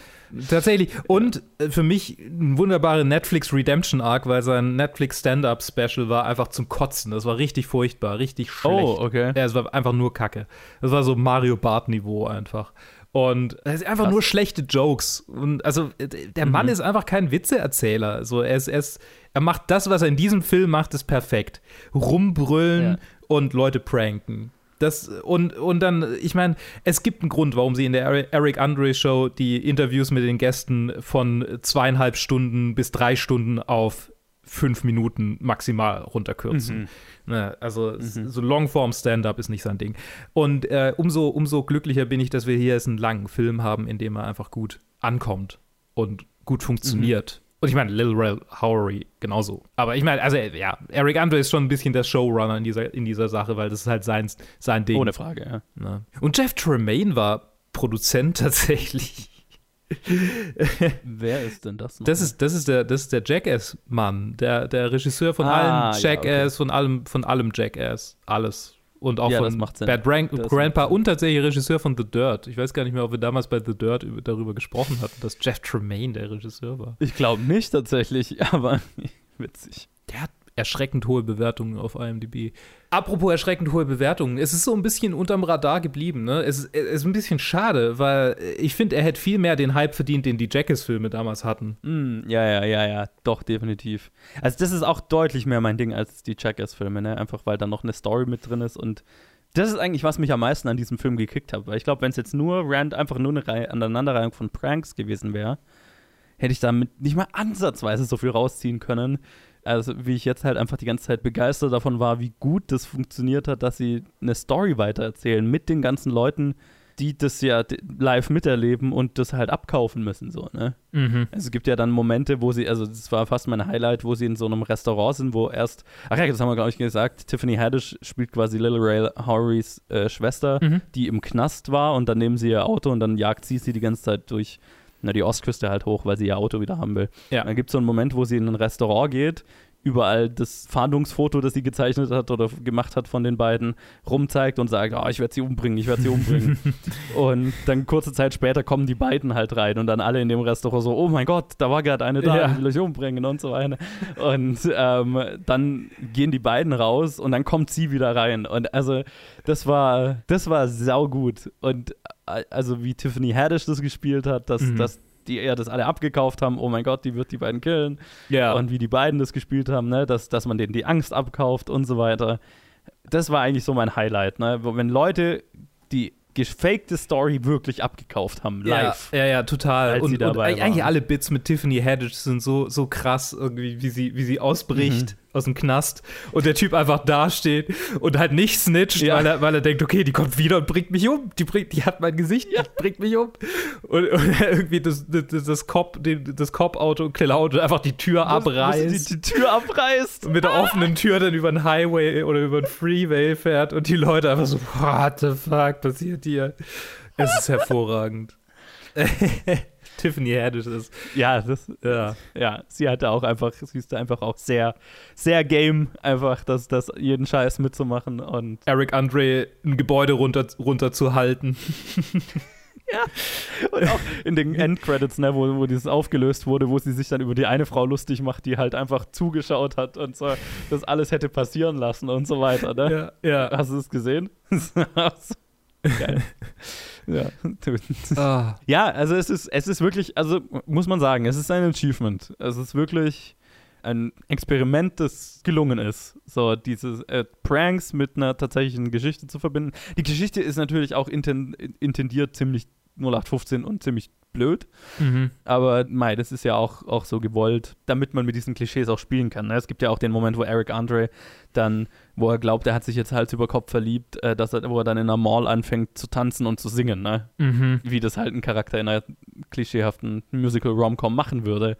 Tatsächlich. Und äh, für mich ein wunderbarer Netflix Redemption Arc, weil sein Netflix Stand-Up Special war einfach zum Kotzen. Das war richtig furchtbar, richtig schlecht. Oh, okay. Ja, es war einfach nur Kacke. Das war so Mario Bart-Niveau einfach. Und es ist einfach Krass. nur schlechte Jokes. Und also äh, der Mann ist einfach kein Witzeerzähler. Also er, ist, er, ist, er macht das, was er in diesem Film macht, ist perfekt. Rumbrüllen Ja. und Leute pranken. Das, und, und dann, ich meine, es gibt einen Grund, warum sie in der Eri- Eric Andre Show die Interviews mit den Gästen von zweieinhalb Stunden bis drei Stunden auf fünf Minuten maximal runterkürzen. Ne, also s- so Longform-Stand-up ist nicht sein Ding. Und äh, umso, umso glücklicher bin ich, dass wir hier jetzt einen langen Film haben, in dem er einfach gut ankommt und gut funktioniert. Und ich meine, Lil Rel Howery genauso. Aber ich meine, also ja, Eric Andre ist schon ein bisschen der Showrunner in dieser, in dieser Sache, weil das ist halt sein, sein Ding. Ohne Frage, ja. Ne? Und Jeff Tremaine war Produzent tatsächlich. Wer ist denn das? noch? Das ist, das ist der, das ist der Jackass-Mann, der, der Regisseur von Ah, allem ja, Jackass, von allem, von allem Jackass. Alles. Und auch Ja, das von. Bad Brank Das Grandpa und tatsächlich Regisseur von The Dirt. Ich weiß gar nicht mehr, ob wir damals bei The Dirt über, darüber gesprochen hatten, dass Jeff Tremaine der Regisseur war. Ich glaube nicht tatsächlich, aber witzig. Der hat erschreckend hohe Bewertungen auf IMDb. Apropos erschreckend hohe Bewertungen, es ist so ein bisschen unterm Radar geblieben. Ne? Es, ist- es ist ein bisschen schade, weil ich finde, er hätte viel mehr den Hype verdient, den die Jackass-Filme damals hatten. Mm, ja, ja, ja, ja, doch, definitiv. Also das ist auch deutlich mehr mein Ding als die Jackass-Filme, ne? Einfach weil da noch eine Story mit drin ist und das ist eigentlich, was mich am meisten an diesem Film gekickt hat. Weil ich glaube, wenn es jetzt nur Rand einfach nur eine Reihe, Aneinanderreihung von Pranks gewesen wäre, hätte ich damit nicht mal ansatzweise so viel rausziehen können. Also wie ich jetzt halt einfach die ganze Zeit begeistert davon war, wie gut das funktioniert hat, dass sie eine Story weitererzählen mit den ganzen Leuten, die das ja live miterleben und das halt abkaufen müssen, so, ne? Mhm. Also es gibt ja dann Momente, wo sie, also das war fast mein Highlight, wo sie in so einem Restaurant sind, wo erst, ach ja, das haben wir glaube ich gesagt, Tiffany Haddish spielt quasi Lil Ray Howrys äh, Schwester, Mhm. die im Knast war und dann nehmen sie ihr Auto und dann jagt sie sie die ganze Zeit durch, na, die Ostküste halt hoch, weil sie ihr Auto wieder haben will. Ja. Dann gibt es so einen Moment, wo sie in ein Restaurant geht, überall das Fahndungsfoto, das sie gezeichnet hat oder gemacht hat von den beiden, rumzeigt und sagt, oh, ich werde sie umbringen, ich werde sie umbringen. und dann kurze Zeit später kommen die beiden halt rein und dann alle in dem Restaurant so, oh mein Gott, da war gerade eine da, Ja. die will ich umbringen und so weiter. Und ähm, dann gehen die beiden raus und dann kommt sie wieder rein. Und also das war, das war saugut. Und äh, also wie Tiffany Haddish das gespielt hat, dass, Mhm. dass die eher das alle abgekauft haben, oh mein Gott, die wird die beiden killen. Ja. Und wie die beiden das gespielt haben, ne? dass, dass man denen die Angst abkauft und so weiter. Das war eigentlich so mein Highlight, ne? Wenn Leute die gefakte Story wirklich abgekauft haben, live. Ja, ja, ja total. Und, und eigentlich alle Bits mit Tiffany Haddish sind so, so krass, irgendwie, wie sie, wie sie ausbricht Mhm. Aus dem Knast und der Typ einfach dasteht und halt nicht snitcht, Ja. weil, er, weil er denkt, okay, die kommt wieder und bringt mich um. Die, bringt, die hat mein Gesicht, die bringt mich um. Und, und irgendwie das, das, das Cop, das Cop-Auto klaut und einfach die Tür abreißt. Die, die Tür abreißt. und mit der offenen Tür dann über den Highway oder über den Freeway fährt und die Leute einfach so, what the fuck passiert hier? Es ist hervorragend. Tiffany Haddish ist, Ja, das, ja. ja, sie hatte auch einfach, sie ist einfach auch sehr, sehr game, einfach das, das jeden Scheiß mitzumachen und Eric Andre ein Gebäude runter, runterzuhalten. Und auch in den Endcredits, ne, wo, wo dieses aufgelöst wurde, wo sie sich dann über die eine Frau lustig macht, die halt einfach zugeschaut hat und so das alles hätte passieren lassen und so weiter. Ne? Ja, ja. Hast du es gesehen? Geil. ja. Ah. ja, also es ist, es ist wirklich, also muss man sagen, es ist ein Achievement. Es ist wirklich ein Experiment, das gelungen ist. So, diese äh, Pranks mit einer tatsächlichen Geschichte zu verbinden. Die Geschichte ist natürlich auch inten intendiert ziemlich 0815 und ziemlich blöd. Mhm. Aber mei, das ist ja auch, auch so gewollt, damit man mit diesen Klischees auch spielen kann. Ne? Es gibt ja auch den Moment, wo Eric Andre dann, wo er glaubt, er hat sich jetzt Hals über Kopf verliebt, äh, dass er, wo er dann in einer Mall anfängt zu tanzen und zu singen, ne? Mhm. Wie das halt ein Charakter in einer klischeehaften Musical-Rom-Com machen würde.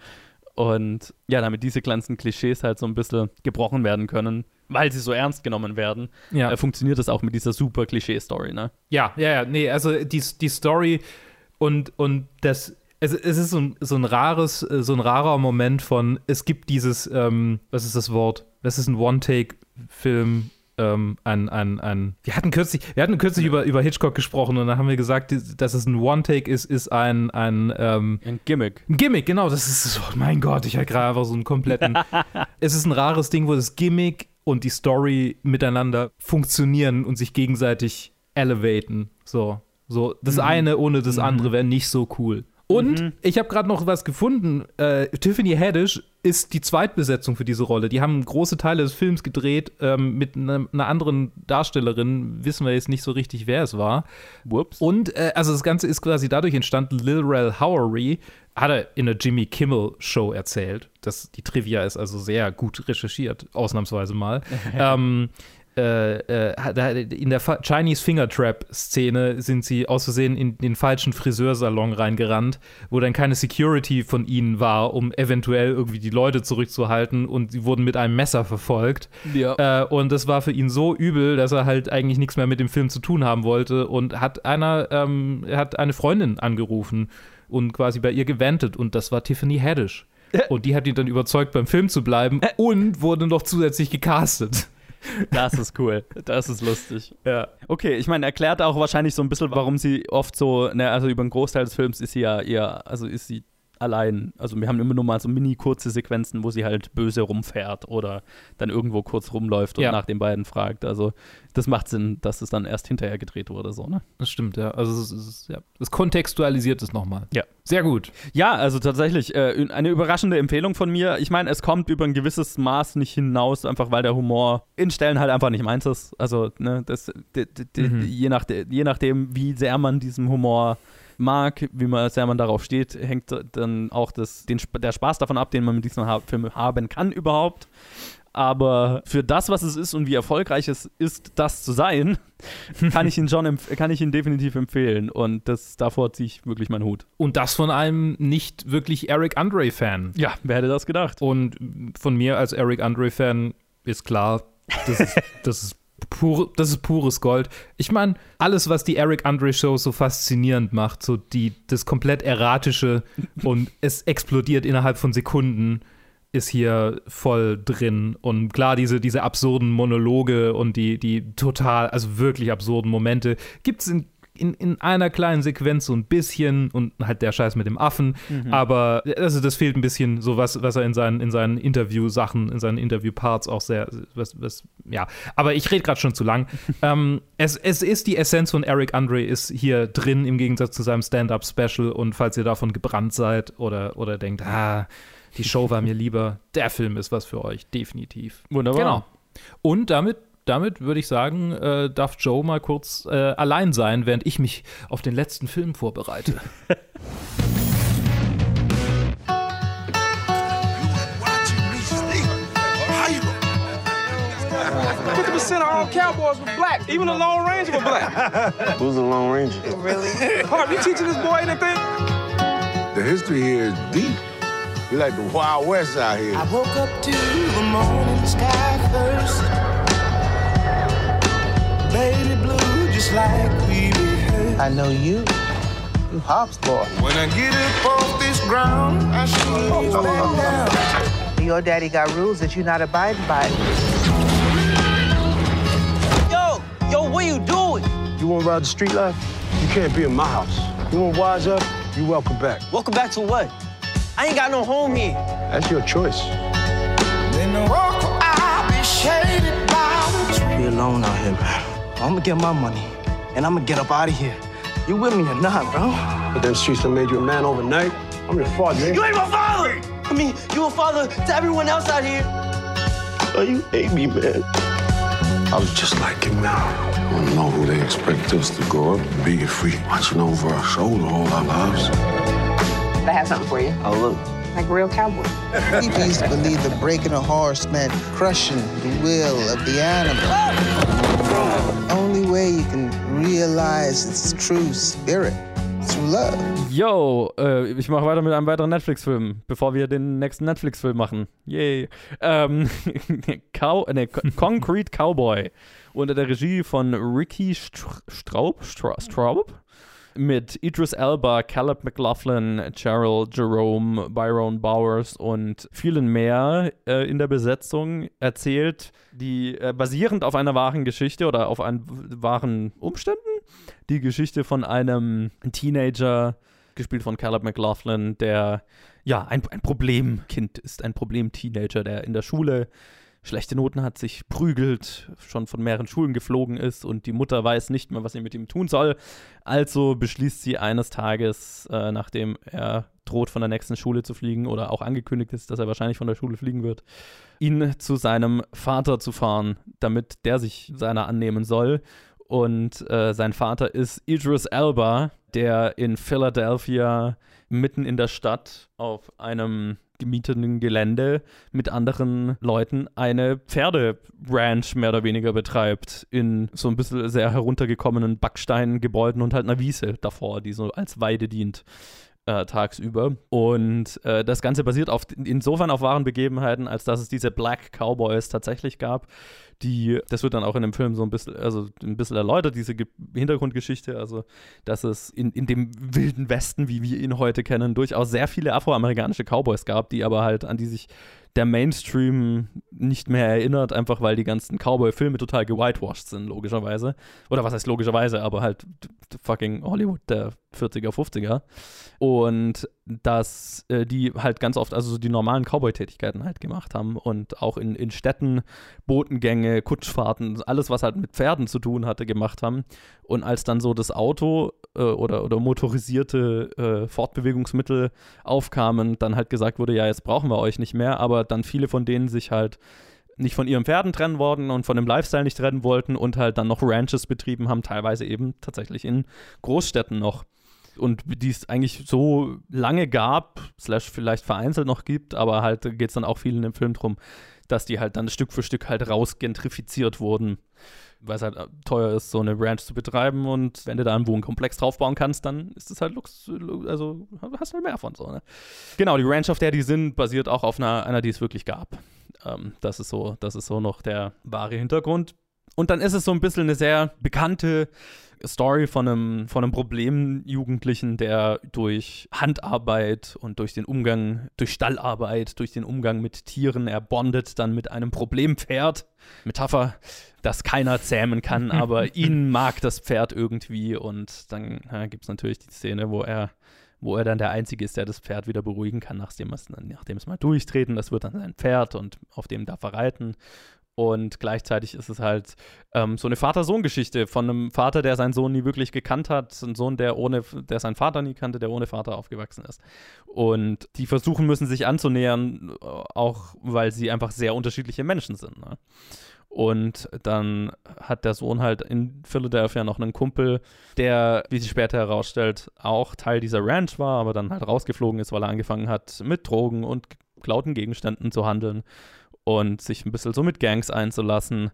Und ja, damit diese ganzen Klischees halt so ein bisschen gebrochen werden können, weil sie so ernst genommen werden, Ja. äh, funktioniert das auch mit dieser super Klischee-Story, ne? ja, ja, ja, nee, also die, die Story und, und das, es, es ist so ein, so ein rares, äh, so ein rarer Moment von, es gibt dieses, ähm, was ist das Wort? Das ist ein One-Take-Film, ähm, ein, ein, ein, wir hatten kürzlich, wir hatten kürzlich über, über Hitchcock gesprochen und dann haben wir gesagt, dass es ein One-Take ist, ist ein, ein, ähm, Ein Gimmick. Ein Gimmick, genau, das ist so, mein Gott, ich hatte gerade einfach so einen kompletten. es ist ein rares Ding, wo das Gimmick und die Story miteinander funktionieren und sich gegenseitig elevaten. So, so das eine ohne das andere wäre nicht so cool. Und ich habe gerade noch was gefunden. Äh, Tiffany Haddish ist die Zweitbesetzung für diese Rolle. Die haben große Teile des Films gedreht ähm, mit einer einer anderen Darstellerin. Wissen wir jetzt nicht so richtig, wer es war. Whoops. Und äh, also das Ganze ist quasi dadurch entstanden, Lil Rel Howery hat er in der Jimmy Kimmel Show erzählt. Das, die Trivia ist also sehr gut recherchiert, ausnahmsweise mal. ähm, äh, äh, in der Chinese Finger Trap Szene sind sie aus Versehen in den falschen Friseursalon reingerannt, wo dann keine Security von ihnen war, um eventuell irgendwie die Leute zurückzuhalten und sie wurden mit einem Messer verfolgt. Ja. Äh, und das war für ihn so übel, dass er halt eigentlich nichts mehr mit dem Film zu tun haben wollte und hat einer, ähm, hat eine Freundin angerufen und quasi bei ihr gewendet und das war Tiffany Haddish. Und die hat ihn dann überzeugt, beim Film zu bleiben und wurde noch zusätzlich gecastet. Das ist cool. Das ist lustig. Ja. Okay, ich meine, erklärt auch wahrscheinlich so ein bisschen, warum sie oft so, ne, also über einen Großteil des Films ist sie ja eher, also ist sie allein. Also wir haben immer nur mal so mini kurze Sequenzen, wo sie halt böse rumfährt oder dann irgendwo kurz rumläuft und Ja. nach den beiden fragt. Also das macht Sinn, dass es dann erst hinterher gedreht wurde, so, ne? Das stimmt, ja. Also es ist, ja. Das kontextualisiert es nochmal. Ja. Sehr gut. Ja, also tatsächlich äh, eine überraschende Empfehlung von mir. Ich meine, es kommt über ein gewisses Maß nicht hinaus, einfach weil der Humor in Stellen halt einfach nicht meins ist. Also, ne, das, d, d, d, Mhm. je, nach, je nachdem, wie sehr man diesen Humor mag, wie man, sehr man darauf steht, hängt dann auch das, den, der Spaß davon ab, den man mit diesem Film haben kann überhaupt. Aber für das, was es ist und wie erfolgreich es ist, das zu sein, kann ich ihn schon, kann ich ihn definitiv empfehlen. Und das, davor ziehe ich wirklich meinen Hut. Und das von einem nicht wirklich Eric Andre-Fan. Ja, wer hätte das gedacht? Und von mir als Eric Andre-Fan ist klar, das ist, das ist, pur, das ist pures Gold. Ich meine, alles, was die Eric Andre-Show so faszinierend macht, so die, das komplett Erratische und es explodiert innerhalb von Sekunden. ist hier voll drin. Und klar, diese, diese absurden Monologe und die, die total, also wirklich absurden Momente gibt es in in, in einer kleinen Sequenz so ein bisschen und halt der Scheiß mit dem Affen, aber also das fehlt ein bisschen so was, was er in seinen, in seinen Interview-Sachen, in seinen Interview-Parts auch sehr, was, was, ja, aber ich rede gerade schon zu lang. ähm, es, es ist die Essenz von Eric Andre ist hier drin im Gegensatz zu seinem Stand-Up-Special und falls ihr davon gebrannt seid oder, oder denkt, ah, die Show war mir lieber, der Film ist was für euch, definitiv. Wunderbar. Genau. Und damit, damit würde ich sagen, äh, darf Joe mal kurz äh, allein sein, während ich mich auf den letzten Film vorbereite. Percent of all cowboys were black. Even the Lone Ranger were black. Who's the Lone Ranger? Harv, you teaching this boy anything? The history here is deep. We like the Wild West out here. I woke up to the morning sky first. Baby blue, just like we rehearsed. I know you. You Hops boy. When I get up off this ground, I should oh, Back oh, oh, down. Your daddy got rules that you're not abiding by. Yo, yo, what you doing? You want to ride the street life? You can't be in my house. You want to wise up? You welcome back. Welcome back to what? I ain't got no home here. That's your choice. Then the walk I'll be shaded by the tree. Be alone out here, man. I'm gonna get my money, and I'm gonna get up out of here. You with me or not, bro? But them streets done made you a man overnight. I'm your father, man. You ain't my father! I mean, you a father to everyone else out here. Oh, you hate me, man. I was just like him now. I don't know who they expect us to grow up and be if we watching over our shoulder all our lives. I have something for you. Oh, look. Like real cowboy. People used to believe that breaking a horse meant crushing the will of the animal. Only way you can realize its true spirit through love. Yo, äh, ich mache weiter mit einem weiteren Netflix-Film, bevor wir den nächsten Netflix-Film machen. Yay. Ähm, Cow nee, Co- Concrete Cowboy unter der Regie von Ricky Str Straub, Stra Straub mit Idris Elba, Caleb McLaughlin, Cheryl Jerome, Byron Bowers und vielen mehr äh, in der Besetzung erzählt, die äh, basierend auf einer wahren Geschichte oder auf einen wahren Umständen die Geschichte von einem Teenager, gespielt von Caleb McLaughlin, der ja ein, ein Problemkind ist, ein Problem-Teenager, der in der Schule schlechte Noten hat, sich prügelt, schon von mehreren Schulen geflogen ist und die Mutter weiß nicht mehr, was sie mit ihm tun soll. Also beschließt sie eines Tages, äh, nachdem er droht, von der nächsten Schule zu fliegen oder auch angekündigt ist, dass er wahrscheinlich von der Schule fliegen wird, ihn zu seinem Vater zu fahren, damit der sich seiner annehmen soll. Und äh, sein Vater ist Idris Elba, der in Philadelphia mitten in der Stadt auf einem gemieteten Gelände mit anderen Leuten eine Pferderanch mehr oder weniger betreibt. In so ein bisschen sehr heruntergekommenen Backsteingebäuden und halt einer Wiese davor, die so als Weide dient. Äh, tagsüber. Und äh, das Ganze basiert auf, insofern auf wahren Begebenheiten, als dass es diese Black Cowboys tatsächlich gab, die, das wird dann auch in dem Film so ein bisschen, also ein bisschen erläutert, diese Ge Hintergrundgeschichte, also dass es in, in dem wilden Westen, wie wir ihn heute kennen, durchaus sehr viele afroamerikanische Cowboys gab, die aber halt, an die sich der Mainstream nicht mehr erinnert, einfach weil die ganzen Cowboy-Filme total gewhitewashed sind, logischerweise. Oder was heißt logischerweise, aber halt fucking Hollywood der 40er, 50er. Und dass äh, die halt ganz oft, also so die normalen Cowboy-Tätigkeiten halt gemacht haben und auch in, in Städten Botengänge, Kutschfahrten, alles, was halt mit Pferden zu tun hatte, gemacht haben. Und als dann so das Auto äh, oder, oder motorisierte äh, Fortbewegungsmittel aufkamen, dann halt gesagt wurde, ja, jetzt brauchen wir euch nicht mehr, aber dann viele von denen sich halt nicht von ihren Pferden trennen wollten und von dem Lifestyle nicht trennen wollten und halt dann noch Ranches betrieben haben, teilweise eben tatsächlich in Großstädten noch. Und die es eigentlich so lange gab, slash vielleicht vereinzelt noch gibt, aber halt geht es dann auch viel in dem Film drum, dass die halt dann Stück für Stück halt rausgentrifiziert wurden. Weil es halt teuer ist, so eine Ranch zu betreiben und wenn du da einen Wohnkomplex draufbauen kannst, dann ist es halt Lux, also hast du halt mehr von so, ne? Genau, die Ranch, auf der die sind, basiert auch auf einer, einer die es wirklich gab. Ähm, das ist so, das ist so noch der wahre Hintergrund. Und dann ist es so ein bisschen eine sehr bekannte Story von einem, von einem Problemjugendlichen, der durch Handarbeit und durch den Umgang, durch Stallarbeit, durch den Umgang mit Tieren, er bondet dann mit einem Problempferd. Metapher, das keiner zähmen kann, aber ihn mag das Pferd irgendwie und dann ja, gibt es natürlich die Szene, wo er wo er dann der Einzige ist, der das Pferd wieder beruhigen kann, nachdem es, nachdem es mal durchtreten. Das wird dann sein Pferd und auf dem darf er reiten. Und gleichzeitig ist es halt ähm, so eine Vater-Sohn-Geschichte von einem Vater, der seinen Sohn nie wirklich gekannt hat, ein Sohn, der ohne, der seinen Vater nie kannte, der ohne Vater aufgewachsen ist. Und die versuchen müssen, sich anzunähern, äh, auch weil sie einfach sehr unterschiedliche Menschen sind. Ne? Und dann hat der Sohn halt in Philadelphia noch einen Kumpel, der, wie sich später herausstellt, auch Teil dieser Ranch war, aber dann halt rausgeflogen ist, weil er angefangen hat, mit Drogen und geklauten Gegenständen zu handeln und sich ein bisschen so mit Gangs einzulassen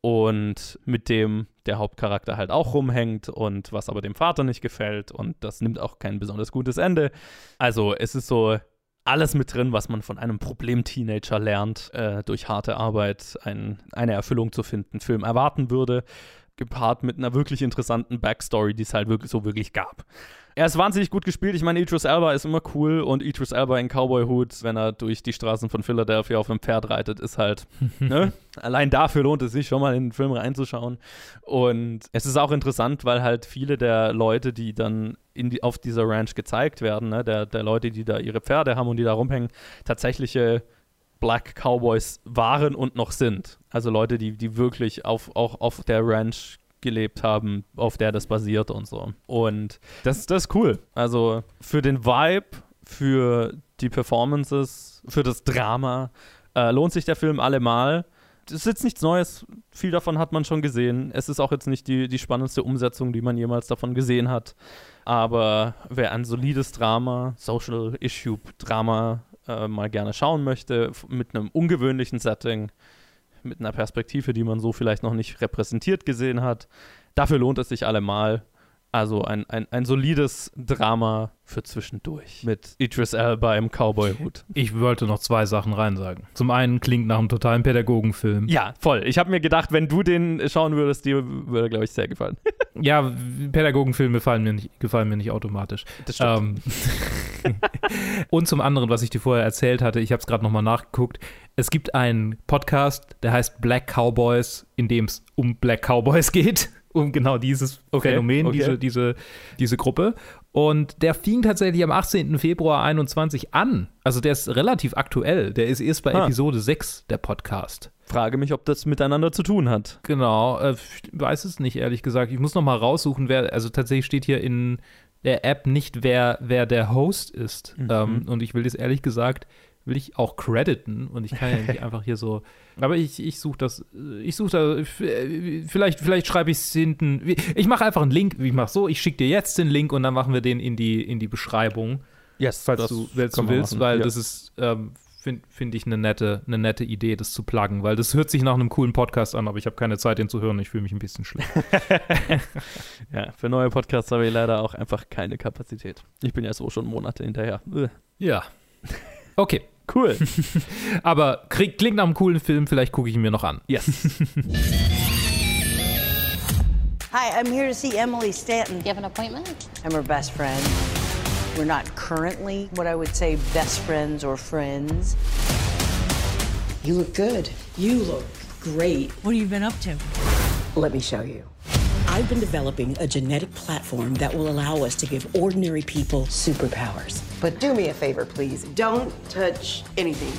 und mit dem der Hauptcharakter halt auch rumhängt und was aber dem Vater nicht gefällt und das nimmt auch kein besonders gutes Ende. Also es ist so alles mit drin, was man von einem Problem-Teenager lernt, äh, durch harte Arbeit ein, eine Erfüllung zu finden, Film erwarten würde, gepaart mit einer wirklich interessanten Backstory, die es halt wirklich so wirklich gab. Er ist wahnsinnig gut gespielt. Ich meine, Idris Elba ist immer cool und Idris Elba in Cowboy-Hut, wenn er durch die Straßen von Philadelphia auf einem Pferd reitet, ist halt, ne? Allein dafür lohnt es sich schon mal in den Film reinzuschauen. Und es ist auch interessant, weil halt viele der Leute, die dann die, auf dieser Ranch gezeigt werden, ne? der, der Leute, die da ihre Pferde haben und die da rumhängen, tatsächliche Black Cowboys waren und noch sind. Also Leute, die, die wirklich auf, auch auf der Ranch gelebt haben, auf der das basiert und so. Und das, das ist cool. Also für den Vibe, für die Performances, für das Drama äh, lohnt sich der Film allemal. Es ist jetzt nichts Neues, viel davon hat man schon gesehen. Es ist auch jetzt nicht die, die spannendste Umsetzung, die man jemals davon gesehen hat. Aber wer ein solides Drama, Social Issue Drama äh, mal gerne schauen möchte, mit einem ungewöhnlichen Setting, mit einer Perspektive, die man so vielleicht noch nicht repräsentiert gesehen hat. Dafür lohnt es sich allemal. Also ein, ein, ein solides Drama für zwischendurch mit Idris Elba im Cowboy-Hut. Ich wollte noch zwei Sachen reinsagen. Zum einen klingt nach einem totalen Pädagogenfilm. Ja, voll. Ich habe mir gedacht, wenn du den schauen würdest, dir würde, glaube ich, sehr gefallen. ja, Pädagogenfilme gefallen mir nicht, gefallen mir nicht automatisch. Das stimmt. Ähm, und zum anderen, was ich dir vorher erzählt hatte, ich habe es gerade nochmal nachgeguckt. Es gibt einen Podcast, der heißt Black Cowboys, in dem es um Black Cowboys geht um genau dieses okay, Phänomen, okay. Diese, diese, diese Gruppe. Und der fing tatsächlich am 18. Februar 21 an. Also der ist relativ aktuell. Der ist erst bei Ah. Episode 6 der Podcast. Frage mich, ob das miteinander zu tun hat. Genau, äh, ich weiß es nicht, ehrlich gesagt. Ich muss noch mal raussuchen, wer, also tatsächlich steht hier in der App nicht, wer, wer der Host ist. Mhm. Ähm, und ich will das ehrlich gesagt, will ich auch crediten und ich kann ja nicht einfach hier so. Aber ich, ich suche das, ich suche da, vielleicht, vielleicht schreibe ich es hinten. Ich mache einfach einen Link, ich mache so, ich schicke dir jetzt den Link und dann machen wir den in die, in die Beschreibung. Yes, falls das du, falls du willst, weil ja. das ist, ähm, finde find ich eine nette, eine nette Idee, das zu pluggen, weil das hört sich nach einem coolen Podcast an, aber ich habe keine Zeit, den zu hören. Ich fühle mich ein bisschen schlecht. Ja, für neue Podcasts habe ich leider auch einfach keine Kapazität. Ich bin ja so schon Monate hinterher. Ja. Okay. Cool. aber krieg, klingt nach einem coolen Film, vielleicht gucke ich ihn mir noch an. Yes. Hi, I'm here to see Emily Stanton. You have an appointment? I'm her best friend. We're not currently what I would say best friends or friends. You look good. You look great. What have you been up to? Let me show you. I've been developing a genetic platform that will allow us to give ordinary people superpowers. But do me a favor, please. Don't touch anything.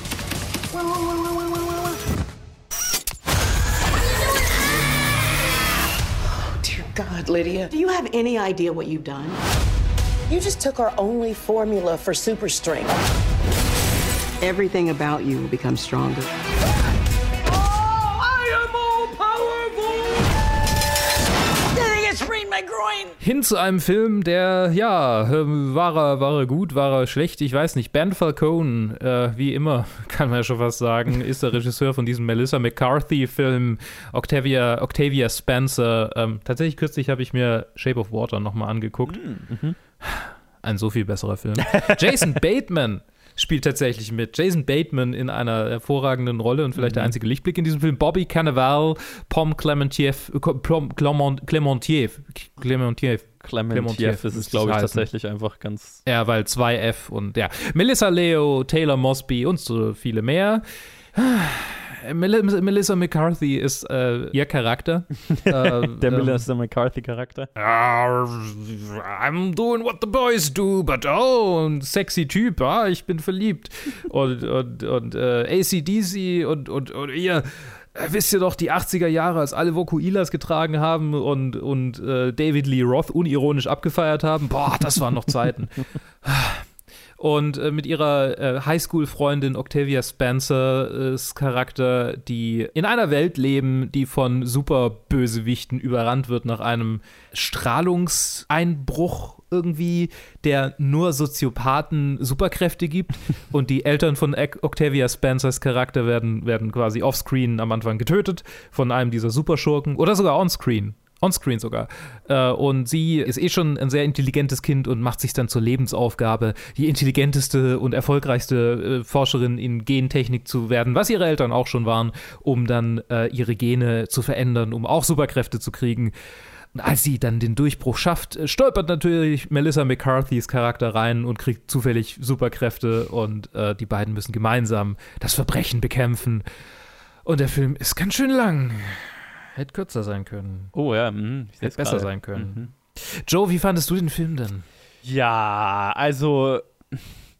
Oh dear God, Lydia. Do you have any idea what you've done? You just took our only formula for super strength. Everything about you will become stronger. My groin. Hin zu einem Film, der, ja, ähm, war er, war er gut, war er schlecht, ich weiß nicht. Ben Falcone, äh, wie immer, kann man ja schon fast sagen, ist der Regisseur von diesem Melissa McCarthy-Film, Octavia, Octavia Spencer. Ähm, tatsächlich kürzlich habe ich mir Shape of Water nochmal angeguckt. Ein so viel besserer Film. Jason Bateman spielt tatsächlich mit. Jason Bateman in einer hervorragenden Rolle und vielleicht der Mhm. einzige Lichtblick in diesem Film. Bobby Cannavale, Pom Clementiev, äh, Pom Clement, Clementiev, Clementiev. Clementiev ist es, glaube ich, heißen. tatsächlich einfach ganz. Ja, weil 2F und ja. Melissa Leo, Taylor Mosby und so viele mehr. Mel Melissa McCarthy ist äh, ihr Charakter. äh, Der ähm, Melissa McCarthy-Charakter. I'm doing what the boys do, but oh, ein sexy Typ, ah, ich bin verliebt. Und, und, und äh, ACDC und, und, und ihr. äh, Wisst ihr doch, die 80er Jahre, als alle Vokuilas getragen haben und, und äh, David Lee Roth unironisch abgefeiert haben? Boah, das waren noch Zeiten. Und äh, mit ihrer äh, Highschool-Freundin Octavia Spencers Charakter, die in einer Welt leben, die von Superbösewichten überrannt wird nach einem Strahlungseinbruch irgendwie, der nur Soziopathen Superkräfte gibt. Und die Eltern von Octavia Spencers Charakter werden, werden quasi offscreen am Anfang getötet von einem dieser Superschurken oder sogar onscreen. Onscreen sogar. Äh, und sie ist eh schon ein sehr intelligentes Kind und macht sich dann zur Lebensaufgabe, die intelligenteste und erfolgreichste äh, Forscherin in Gentechnik zu werden, was ihre Eltern auch schon waren, um dann äh, ihre Gene zu verändern, um auch Superkräfte zu kriegen. Als sie dann den Durchbruch schafft, stolpert natürlich Melissa McCarthy's Charakter rein und kriegt zufällig Superkräfte und die beiden müssen gemeinsam das Verbrechen bekämpfen. Und der Film ist ganz schön lang. Hätte kürzer sein können. Oh ja, mh, Hätte besser gerade. sein können. Mhm. Joe, wie fandest du den Film denn? Ja, also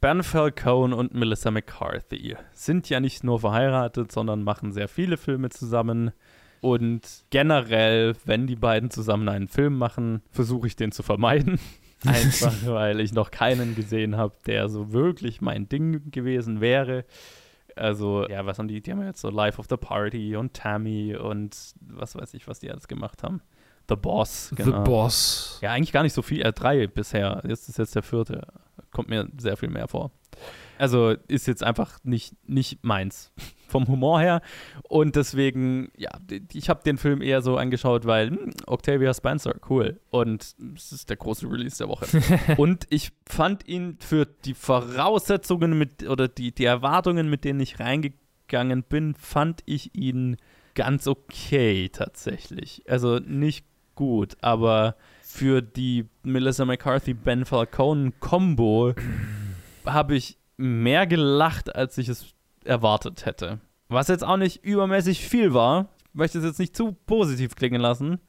Ben Falcone und Melissa McCarthy sind ja nicht nur verheiratet, sondern machen sehr viele Filme zusammen. Und generell, wenn die beiden zusammen einen Film machen, versuche ich den zu vermeiden. Einfach weil ich noch keinen gesehen habe, der so wirklich mein Ding gewesen wäre. Also, ja, was haben die? Die haben jetzt so Life of the Party und Tammy und was weiß ich, was die alles gemacht haben. The Boss, The genau. Boss. Ja, eigentlich gar nicht so viel. Äh, drei bisher. Jetzt ist jetzt der vierte. Kommt mir sehr viel mehr vor. Also ist jetzt einfach nicht, nicht meins vom Humor her. Und deswegen, ja, ich habe den Film eher so angeschaut, weil hm, Octavia Spencer, cool. Und es ist der große Release der Woche. Und ich fand ihn für die Voraussetzungen mit oder die, die Erwartungen, mit denen ich reingegangen bin, fand ich ihn ganz okay tatsächlich. Also nicht gut, aber für die Melissa McCarthy Ben Falcone Combo habe ich mehr gelacht, als ich es erwartet hätte. Was jetzt auch nicht übermäßig viel war. Ich möchte es jetzt nicht zu positiv klingen lassen,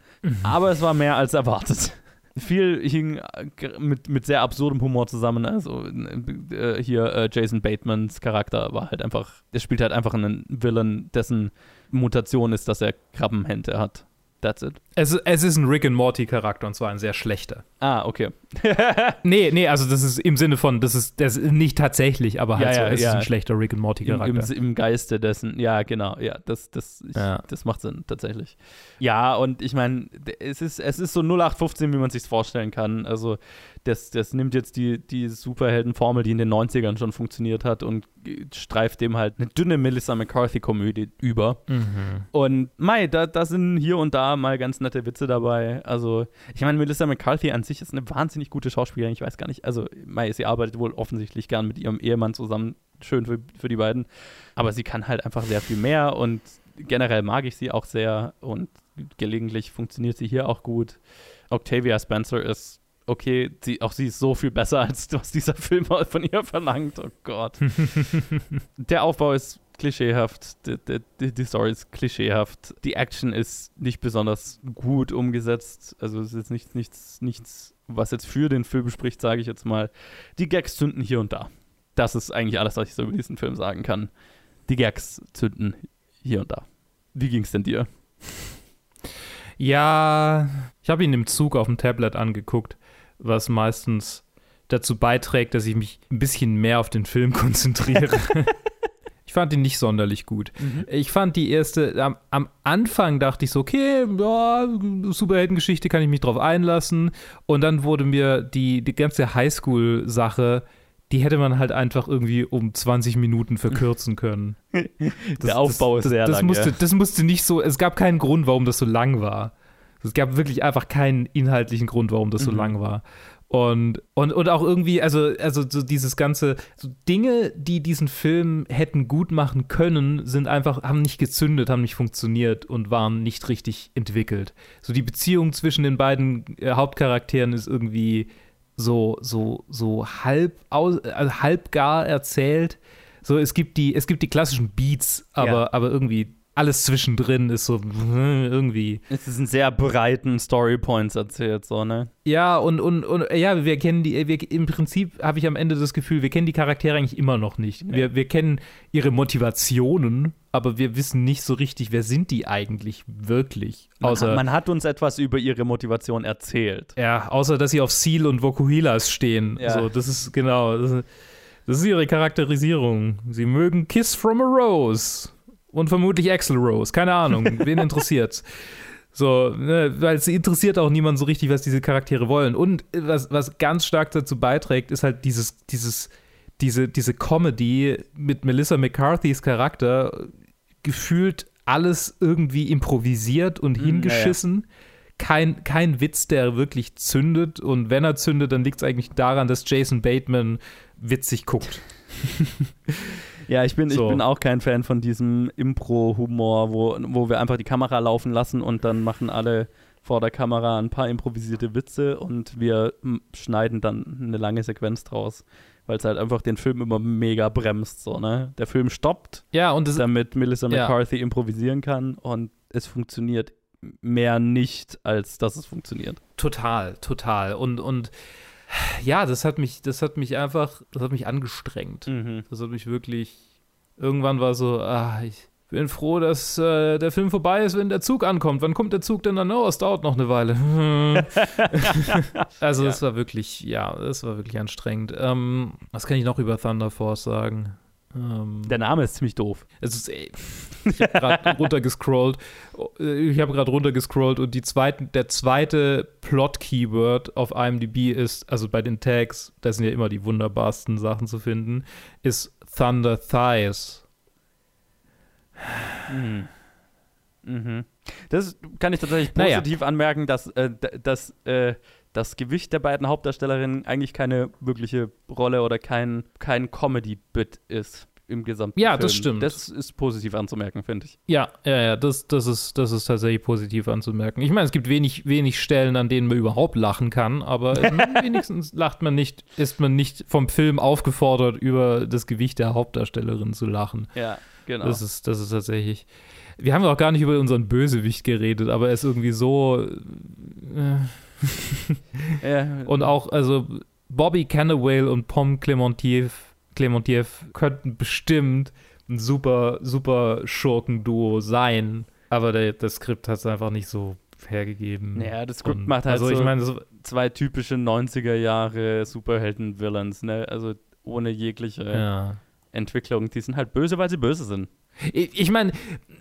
aber es war mehr als erwartet. Viel hing äh, mit, mit sehr absurdem Humor zusammen. Also äh, hier äh, Jason Batemans Charakter war halt einfach, der spielt halt einfach einen Villain, dessen Mutation ist, dass er Krabbenhände hat. That's it. Es, es ist ein Rick and Morty Charakter und zwar ein sehr schlechter. Ah, okay. nee, nee, also das ist im Sinne von, das ist, das ist nicht tatsächlich, aber halt Ja, so, ja, es ja. ist ein schlechter Rick and Morty Im, Charakter. im, Im Geiste dessen, ja, genau, ja, das, das, ich, das macht Sinn, tatsächlich. Ja, und ich meine, es ist, es ist so 0815, wie man sich vorstellen kann. Also, das, das nimmt jetzt die, die Superheldenformel, die in den 90ern schon funktioniert hat, und streift dem halt eine dünne Melissa McCarthy-Komödie über. Mhm. Und Mai, da, da sind hier und da mal ganz nette Witze dabei. Also, ich meine, Melissa McCarthy an sich ist eine wahnsinnig gute Schauspielerin. Ich weiß gar nicht, also, Mai, sie arbeitet wohl offensichtlich gern mit ihrem Ehemann zusammen. Schön für, für die beiden. Aber sie kann halt einfach sehr viel mehr und generell mag ich sie auch sehr und gelegentlich funktioniert sie hier auch gut. Octavia Spencer ist okay, sie, auch sie ist so viel besser, als was dieser Film von ihr verlangt. Oh Gott. Der Aufbau ist klischeehaft, die, die, die Story ist klischeehaft, die Action ist nicht besonders gut umgesetzt, also es ist nichts, nichts, nichts, was jetzt für den Film spricht, sage ich jetzt mal. Die Gags zünden hier und da. Das ist eigentlich alles, was ich so über diesen Film sagen kann. Die Gags zünden hier und da. Wie ging's denn dir? Ja, ich habe ihn im Zug auf dem Tablet angeguckt, was meistens dazu beiträgt, dass ich mich ein bisschen mehr auf den Film konzentriere. ich fand ihn nicht sonderlich gut. Ich fand die erste, am, am Anfang dachte ich so, okay, ja, Superheldengeschichte kann ich mich drauf einlassen. Und dann wurde mir die, die ganze Highschool-Sache, die hätte man halt einfach irgendwie um 20 Minuten verkürzen können. Der Aufbau ist sehr das lang, Musste, ja. Das musste nicht so, es gab keinen Grund, warum das so lang war. Es gab wirklich einfach keinen inhaltlichen Grund, warum das so Mhm. lang war. Und, und, und auch irgendwie, also, also so dieses ganze, so Dinge, die diesen Film hätten gut machen können, sind einfach, haben nicht gezündet, haben nicht funktioniert und waren nicht richtig entwickelt. So die Beziehung zwischen den beiden äh, Hauptcharakteren ist irgendwie so, so, so halb, aus, also halb gar erzählt. So, es gibt die, es gibt die klassischen Beats, aber, Ja. aber irgendwie alles zwischendrin ist so äh, irgendwie. Es ist in sehr breiten Storypoints erzählt, so, ne? Ja, und, und, und ja, wir kennen die, wir, im Prinzip habe ich am Ende das Gefühl, wir kennen die Charaktere eigentlich immer noch nicht. Wir, wir kennen ihre Motivationen, aber wir wissen nicht so richtig, wer sind die eigentlich wirklich. Man, Außer, hat, man hat uns etwas über ihre Motivation erzählt. ja, außer dass sie auf Seal und Vokuhilas stehen. Ja. So, das ist genau, das ist, das ist ihre Charakterisierung. Sie mögen Kiss from a Rose und vermutlich Axel Rose. Keine Ahnung, wen interessiert's? So, ne, weil es interessiert auch niemand so richtig, was diese Charaktere wollen. Und was, was ganz stark dazu beiträgt, ist halt dieses, dieses, diese, diese Comedy mit Melissa McCarthy's Charakter gefühlt alles irgendwie improvisiert und hingeschissen. Kein, kein Witz, der wirklich zündet. Und wenn er zündet, dann liegt es eigentlich daran, dass Jason Bateman witzig guckt. Ja, ich bin, So. ich bin auch kein Fan von diesem Impro-Humor, wo, wo wir einfach die Kamera laufen lassen und dann machen alle vor der Kamera ein paar improvisierte Witze und wir schneiden dann eine lange Sequenz draus, weil es halt einfach den Film immer mega bremst, so, ne? Der Film stoppt, Ja, und das, damit Melissa Ja. McCarthy improvisieren kann und es funktioniert mehr nicht, als dass es funktioniert. Total, total. Und, und ja, das hat mich, das hat mich einfach, das hat mich angestrengt. Das hat mich wirklich. Irgendwann war so, ah, ich bin froh, dass äh, der Film vorbei ist, wenn der Zug ankommt. Wann kommt der Zug denn dann? Oh, es dauert noch eine Weile. also es war wirklich, ja, es war wirklich anstrengend. Ähm, was kann ich noch über Thunder Force sagen? Ähm, Der Name ist ziemlich doof. es ist, ich habe gerade runtergescrollt. Äh, Ich habe gerade runtergescrollt und die zweiten, der zweite Plot-Keyword auf IMDb ist, also bei den Tags, da sind ja immer die wunderbarsten Sachen zu finden, ist Thunder Thighs. Mhm. Mhm. Das kann ich tatsächlich Naja. positiv anmerken, dass, äh, dass äh, das Gewicht der beiden Hauptdarstellerinnen eigentlich keine wirkliche Rolle oder kein, kein Comedy-Bit ist im gesamten Ja, Film. das stimmt. Das ist positiv anzumerken, finde ich. Ja, ja, ja, das, das, ist, das ist tatsächlich positiv anzumerken. Ich meine, es gibt wenig, wenig Stellen, an denen man überhaupt lachen kann, aber wenigstens lacht man nicht, ist man nicht vom Film aufgefordert, über das Gewicht der Hauptdarstellerin zu lachen. Ja, genau. Das ist, das ist tatsächlich. Wir haben auch gar nicht über unseren Bösewicht geredet, aber er ist irgendwie so. Äh, Ja. und auch, also Bobby Cannawale und Pom Clementiev, Clementiev könnten bestimmt ein super, super Schurkenduo sein. Aber der, das Skript hat es einfach nicht so hergegeben. Ja, das Skript Und- macht halt also so ich meine, so, zwei typische 90er Jahre Superhelden-Villains, ne? Also ohne jegliche ja. Entwicklung. Die sind halt böse, weil sie böse sind. Ich ich meine,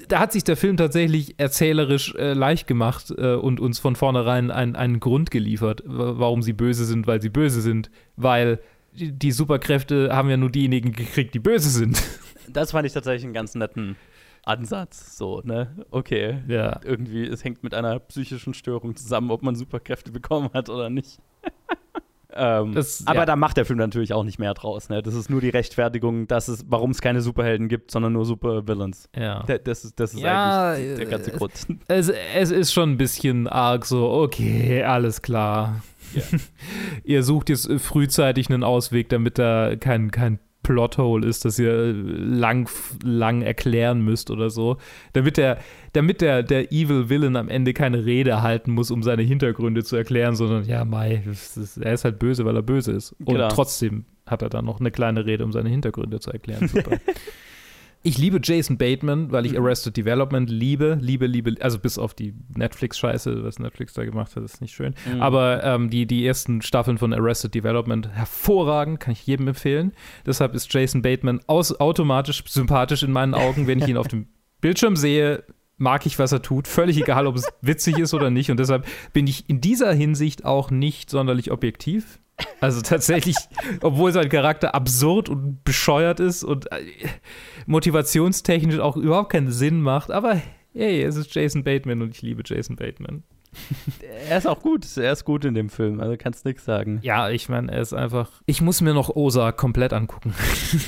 da hat sich der Film tatsächlich erzählerisch äh, leicht gemacht äh, und uns von vornherein ein- einen Grund geliefert, wa- warum sie böse sind, weil sie böse sind. Weil die, die Superkräfte haben ja nur diejenigen gekriegt, die böse sind. Das fand ich tatsächlich einen ganz netten Ansatz. So, ne? Okay. Ja. Irgendwie, es hängt mit einer psychischen Störung zusammen, ob man Superkräfte bekommen hat oder nicht. ähm, Das- aber ja. da macht der Film natürlich auch nicht mehr draus. Ne? Das ist nur die Rechtfertigung, dass es, warum es keine Superhelden gibt, sondern nur Supervillains. Ja. Da- Das ist, das ist Ja, eigentlich der ganze äh, Grund. Es, es ist schon ein bisschen arg so, okay, alles klar. ihr sucht jetzt äh, frühzeitig einen Ausweg, damit da kein, kein Plothole ist, das ihr lang, lang erklären müsst oder so. Damit der, damit der, der Evil Villain am Ende keine Rede halten muss, um seine Hintergründe zu erklären, sondern ja, Mai, ist, er ist halt böse, weil er böse ist. Und Genau. trotzdem hat er dann noch eine kleine Rede, um seine Hintergründe zu erklären. Super. Ich liebe Jason Bateman, weil ich Arrested Development liebe, liebe, liebe, also bis auf die Netflix-Scheiße, was Netflix da gemacht hat, ist nicht schön. Mhm. Aber ähm, die, die ersten Staffeln von Arrested Development hervorragend, kann ich jedem empfehlen. Deshalb ist Jason Bateman aus, automatisch sympathisch in meinen Augen, wenn ich ihn auf dem Bildschirm sehe. Mag ich, was er tut. Völlig egal, ob es witzig ist oder nicht. Und deshalb bin ich in dieser Hinsicht auch nicht sonderlich objektiv. Also tatsächlich, obwohl sein Charakter absurd und bescheuert ist und äh, motivationstechnisch auch überhaupt keinen Sinn macht, aber hey, es ist Jason Bateman und ich liebe Jason Bateman. er ist auch gut. Er ist gut in dem Film, also kannst nichts sagen. Ja, ich meine, er ist einfach. Ich muss mir noch Osa komplett angucken.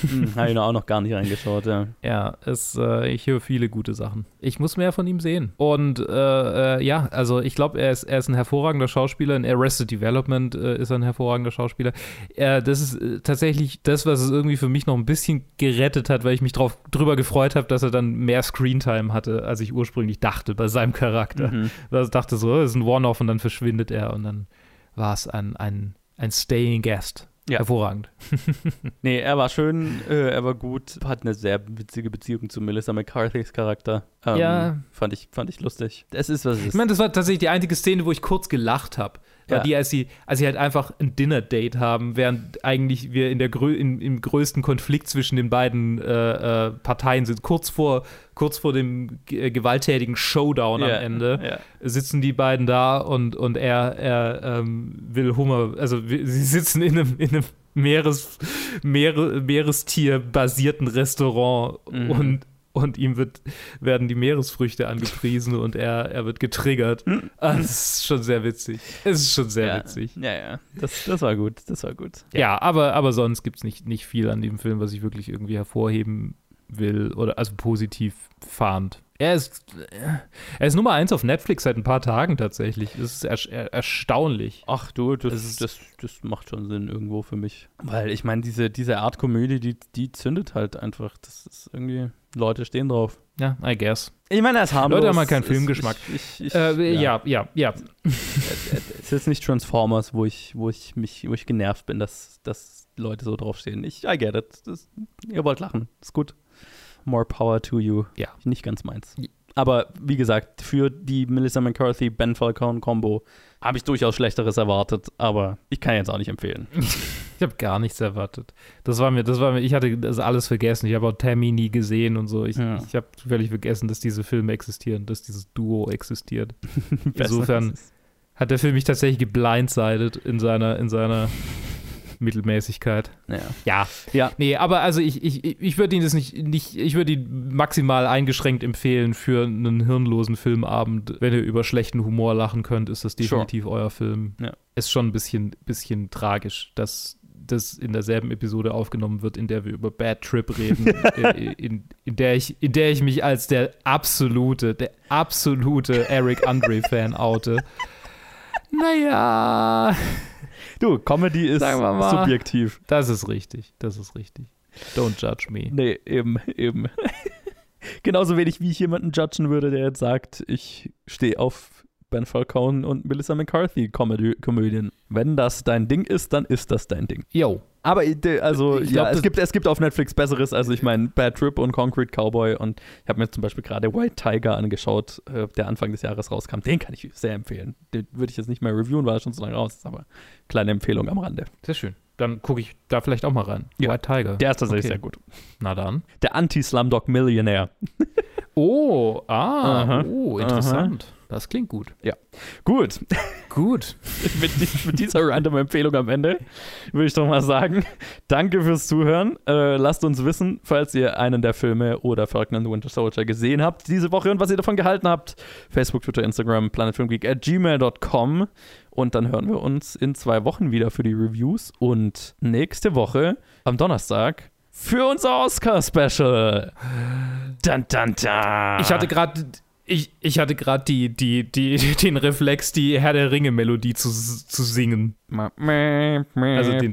hm, Habe ich noch auch noch gar nicht reingeschaut, ja. Ja, es, äh, ich höre viele gute Sachen. Ich muss mehr von ihm sehen. Und äh, äh, ja, also ich glaube, er ist, er ist ein hervorragender Schauspieler. In Arrested Development äh, ist er ein hervorragender Schauspieler. Er, das ist äh, tatsächlich das, was es irgendwie für mich noch ein bisschen gerettet hat, weil ich mich drauf, drüber gefreut habe, dass er dann mehr Screentime hatte, als ich ursprünglich dachte bei seinem Charakter. Mhm. Ich dachte so, das ist ein One-Off und dann verschwindet er und dann war es ein, ein, ein Staying Guest. Ja. Hervorragend. Nee, er war schön, äh, er war gut, hat eine sehr witzige Beziehung zu Melissa McCarthy's Charakter. Ähm, Ja. Fand ich, fand ich lustig. Es ist, was es ist. Ich meine, das war tatsächlich die einzige Szene, wo ich kurz gelacht habe. War Ja. die, als sie, als sie halt einfach ein Dinner-Date haben, während eigentlich wir in der grö in, im größten Konflikt zwischen den beiden äh, äh, Parteien sind. Kurz vor, kurz vor dem äh, gewalttätigen Showdown Ja, am Ende ja. sitzen die beiden da und, und er, er ähm, will Hummer, also sie sitzen in einem, in einem Meeres, Meere, Meerestier-basierten Restaurant Mhm. und und ihm wird, werden die Meeresfrüchte angepriesen und er, er wird getriggert. Ah, Das ist schon sehr witzig. Es ist schon sehr ja. witzig. Ja, ja. Das, das war gut. Das war gut. Ja, aber, aber sonst gibt es nicht, nicht viel an dem Film, was ich wirklich irgendwie hervorheben will oder also positiv fand. Er ist, er ist Nummer eins auf Netflix seit ein paar Tagen tatsächlich. Das ist ersch- er, erstaunlich. Ach du, das, das, das macht schon Sinn irgendwo für mich. Weil ich meine, diese, diese Art Komödie, die, die zündet halt einfach. Das ist irgendwie, Leute stehen drauf. Ja, I guess. Ich meine, ist harmlos. Leute haben halt keinen Es- Filmgeschmack. Ich, ich, ich, Äh, ja, ja, ja. es ist jetzt nicht Transformers, wo ich, wo ich mich, wo ich genervt bin, dass, dass Leute so draufstehen. Ich, I get it. Das, ihr wollt lachen. Ist gut. More power to you. Ja. Nicht ganz meins. Aber wie gesagt, für die Melissa McCarthy, Ben Falcone Combo habe ich durchaus Schlechteres erwartet, aber ich kann jetzt auch nicht empfehlen. Ich habe gar nichts erwartet. Das war mir, das war mir, ich hatte das alles vergessen. Ich habe auch Tammy nie gesehen und so. Ich, Ja. ich habe völlig vergessen, dass diese Filme existieren, dass dieses Duo existiert. Insofern hat der Film mich tatsächlich geblindsided in seiner, in seiner Mittelmäßigkeit. Ja. Ja. Ja. Nee, aber also ich, ich, ich würde ihn das nicht, nicht, ich würde ihn maximal eingeschränkt empfehlen für einen hirnlosen Filmabend. Wenn ihr über schlechten Humor lachen könnt, ist das definitiv euer Film. Ja. Ist schon ein bisschen, bisschen tragisch, dass das in derselben Episode aufgenommen wird, in der wir über Bad Trip reden, in, in, in, der ich, in der ich mich als der absolute, der absolute Eric Andre-Fan oute. Naja. Du, Comedy ist Sagen wir mal. subjektiv. Das ist richtig, das ist richtig. Don't judge me. Nee, eben, eben. Genauso wenig wie ich jemanden judgen würde, der jetzt sagt, ich stehe auf Ben Falcone und Melissa McCarthy Comedy Komödien. Wenn das dein Ding ist, dann ist das dein Ding. Yo. Aber also Ich ja, glaub, es gibt es gibt auf Netflix besseres. Also ich meine Bad Trip und Concrete Cowboy und ich habe mir zum Beispiel gerade White Tiger angeschaut, äh, der Anfang des Jahres rauskam. Den kann ich sehr empfehlen. Den würde ich jetzt nicht mehr reviewen, weil er schon so lange raus ist. Aber kleine Empfehlung am Rande. Sehr schön. Dann gucke ich da vielleicht auch mal rein. Ja. White Tiger. Der ist tatsächlich Okay. sehr gut. Na dann. Der Anti-Slumdog Millionaire. Oh, ah, Aha. oh, interessant. Das klingt gut. Ja. Gut. Gut. mit, mit dieser random Empfehlung am Ende würde ich doch mal sagen, danke fürs Zuhören. Äh, lasst uns wissen, falls ihr einen der Filme oder Falcon and the Winter Soldier gesehen habt diese Woche und was ihr davon gehalten habt. Facebook, Twitter, Instagram, planetfilmgeek at gmail.com und dann hören wir uns in zwei Wochen wieder für die Reviews und nächste Woche am Donnerstag für unser Oscar-Special. Dun, dun, dun. Ich hatte gerade ich, ich hatte gerade die, die, die, den Reflex, die Herr der Ringe-Melodie zu, zu singen. Also den, den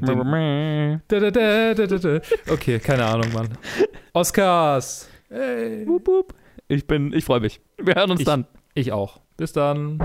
da, da, da. Okay, keine Ahnung, Mann. Oscars. Hey. Wup, wup. Ich bin, ich freue mich. Wir hören uns Ich- dann. Ich auch. Bis dann.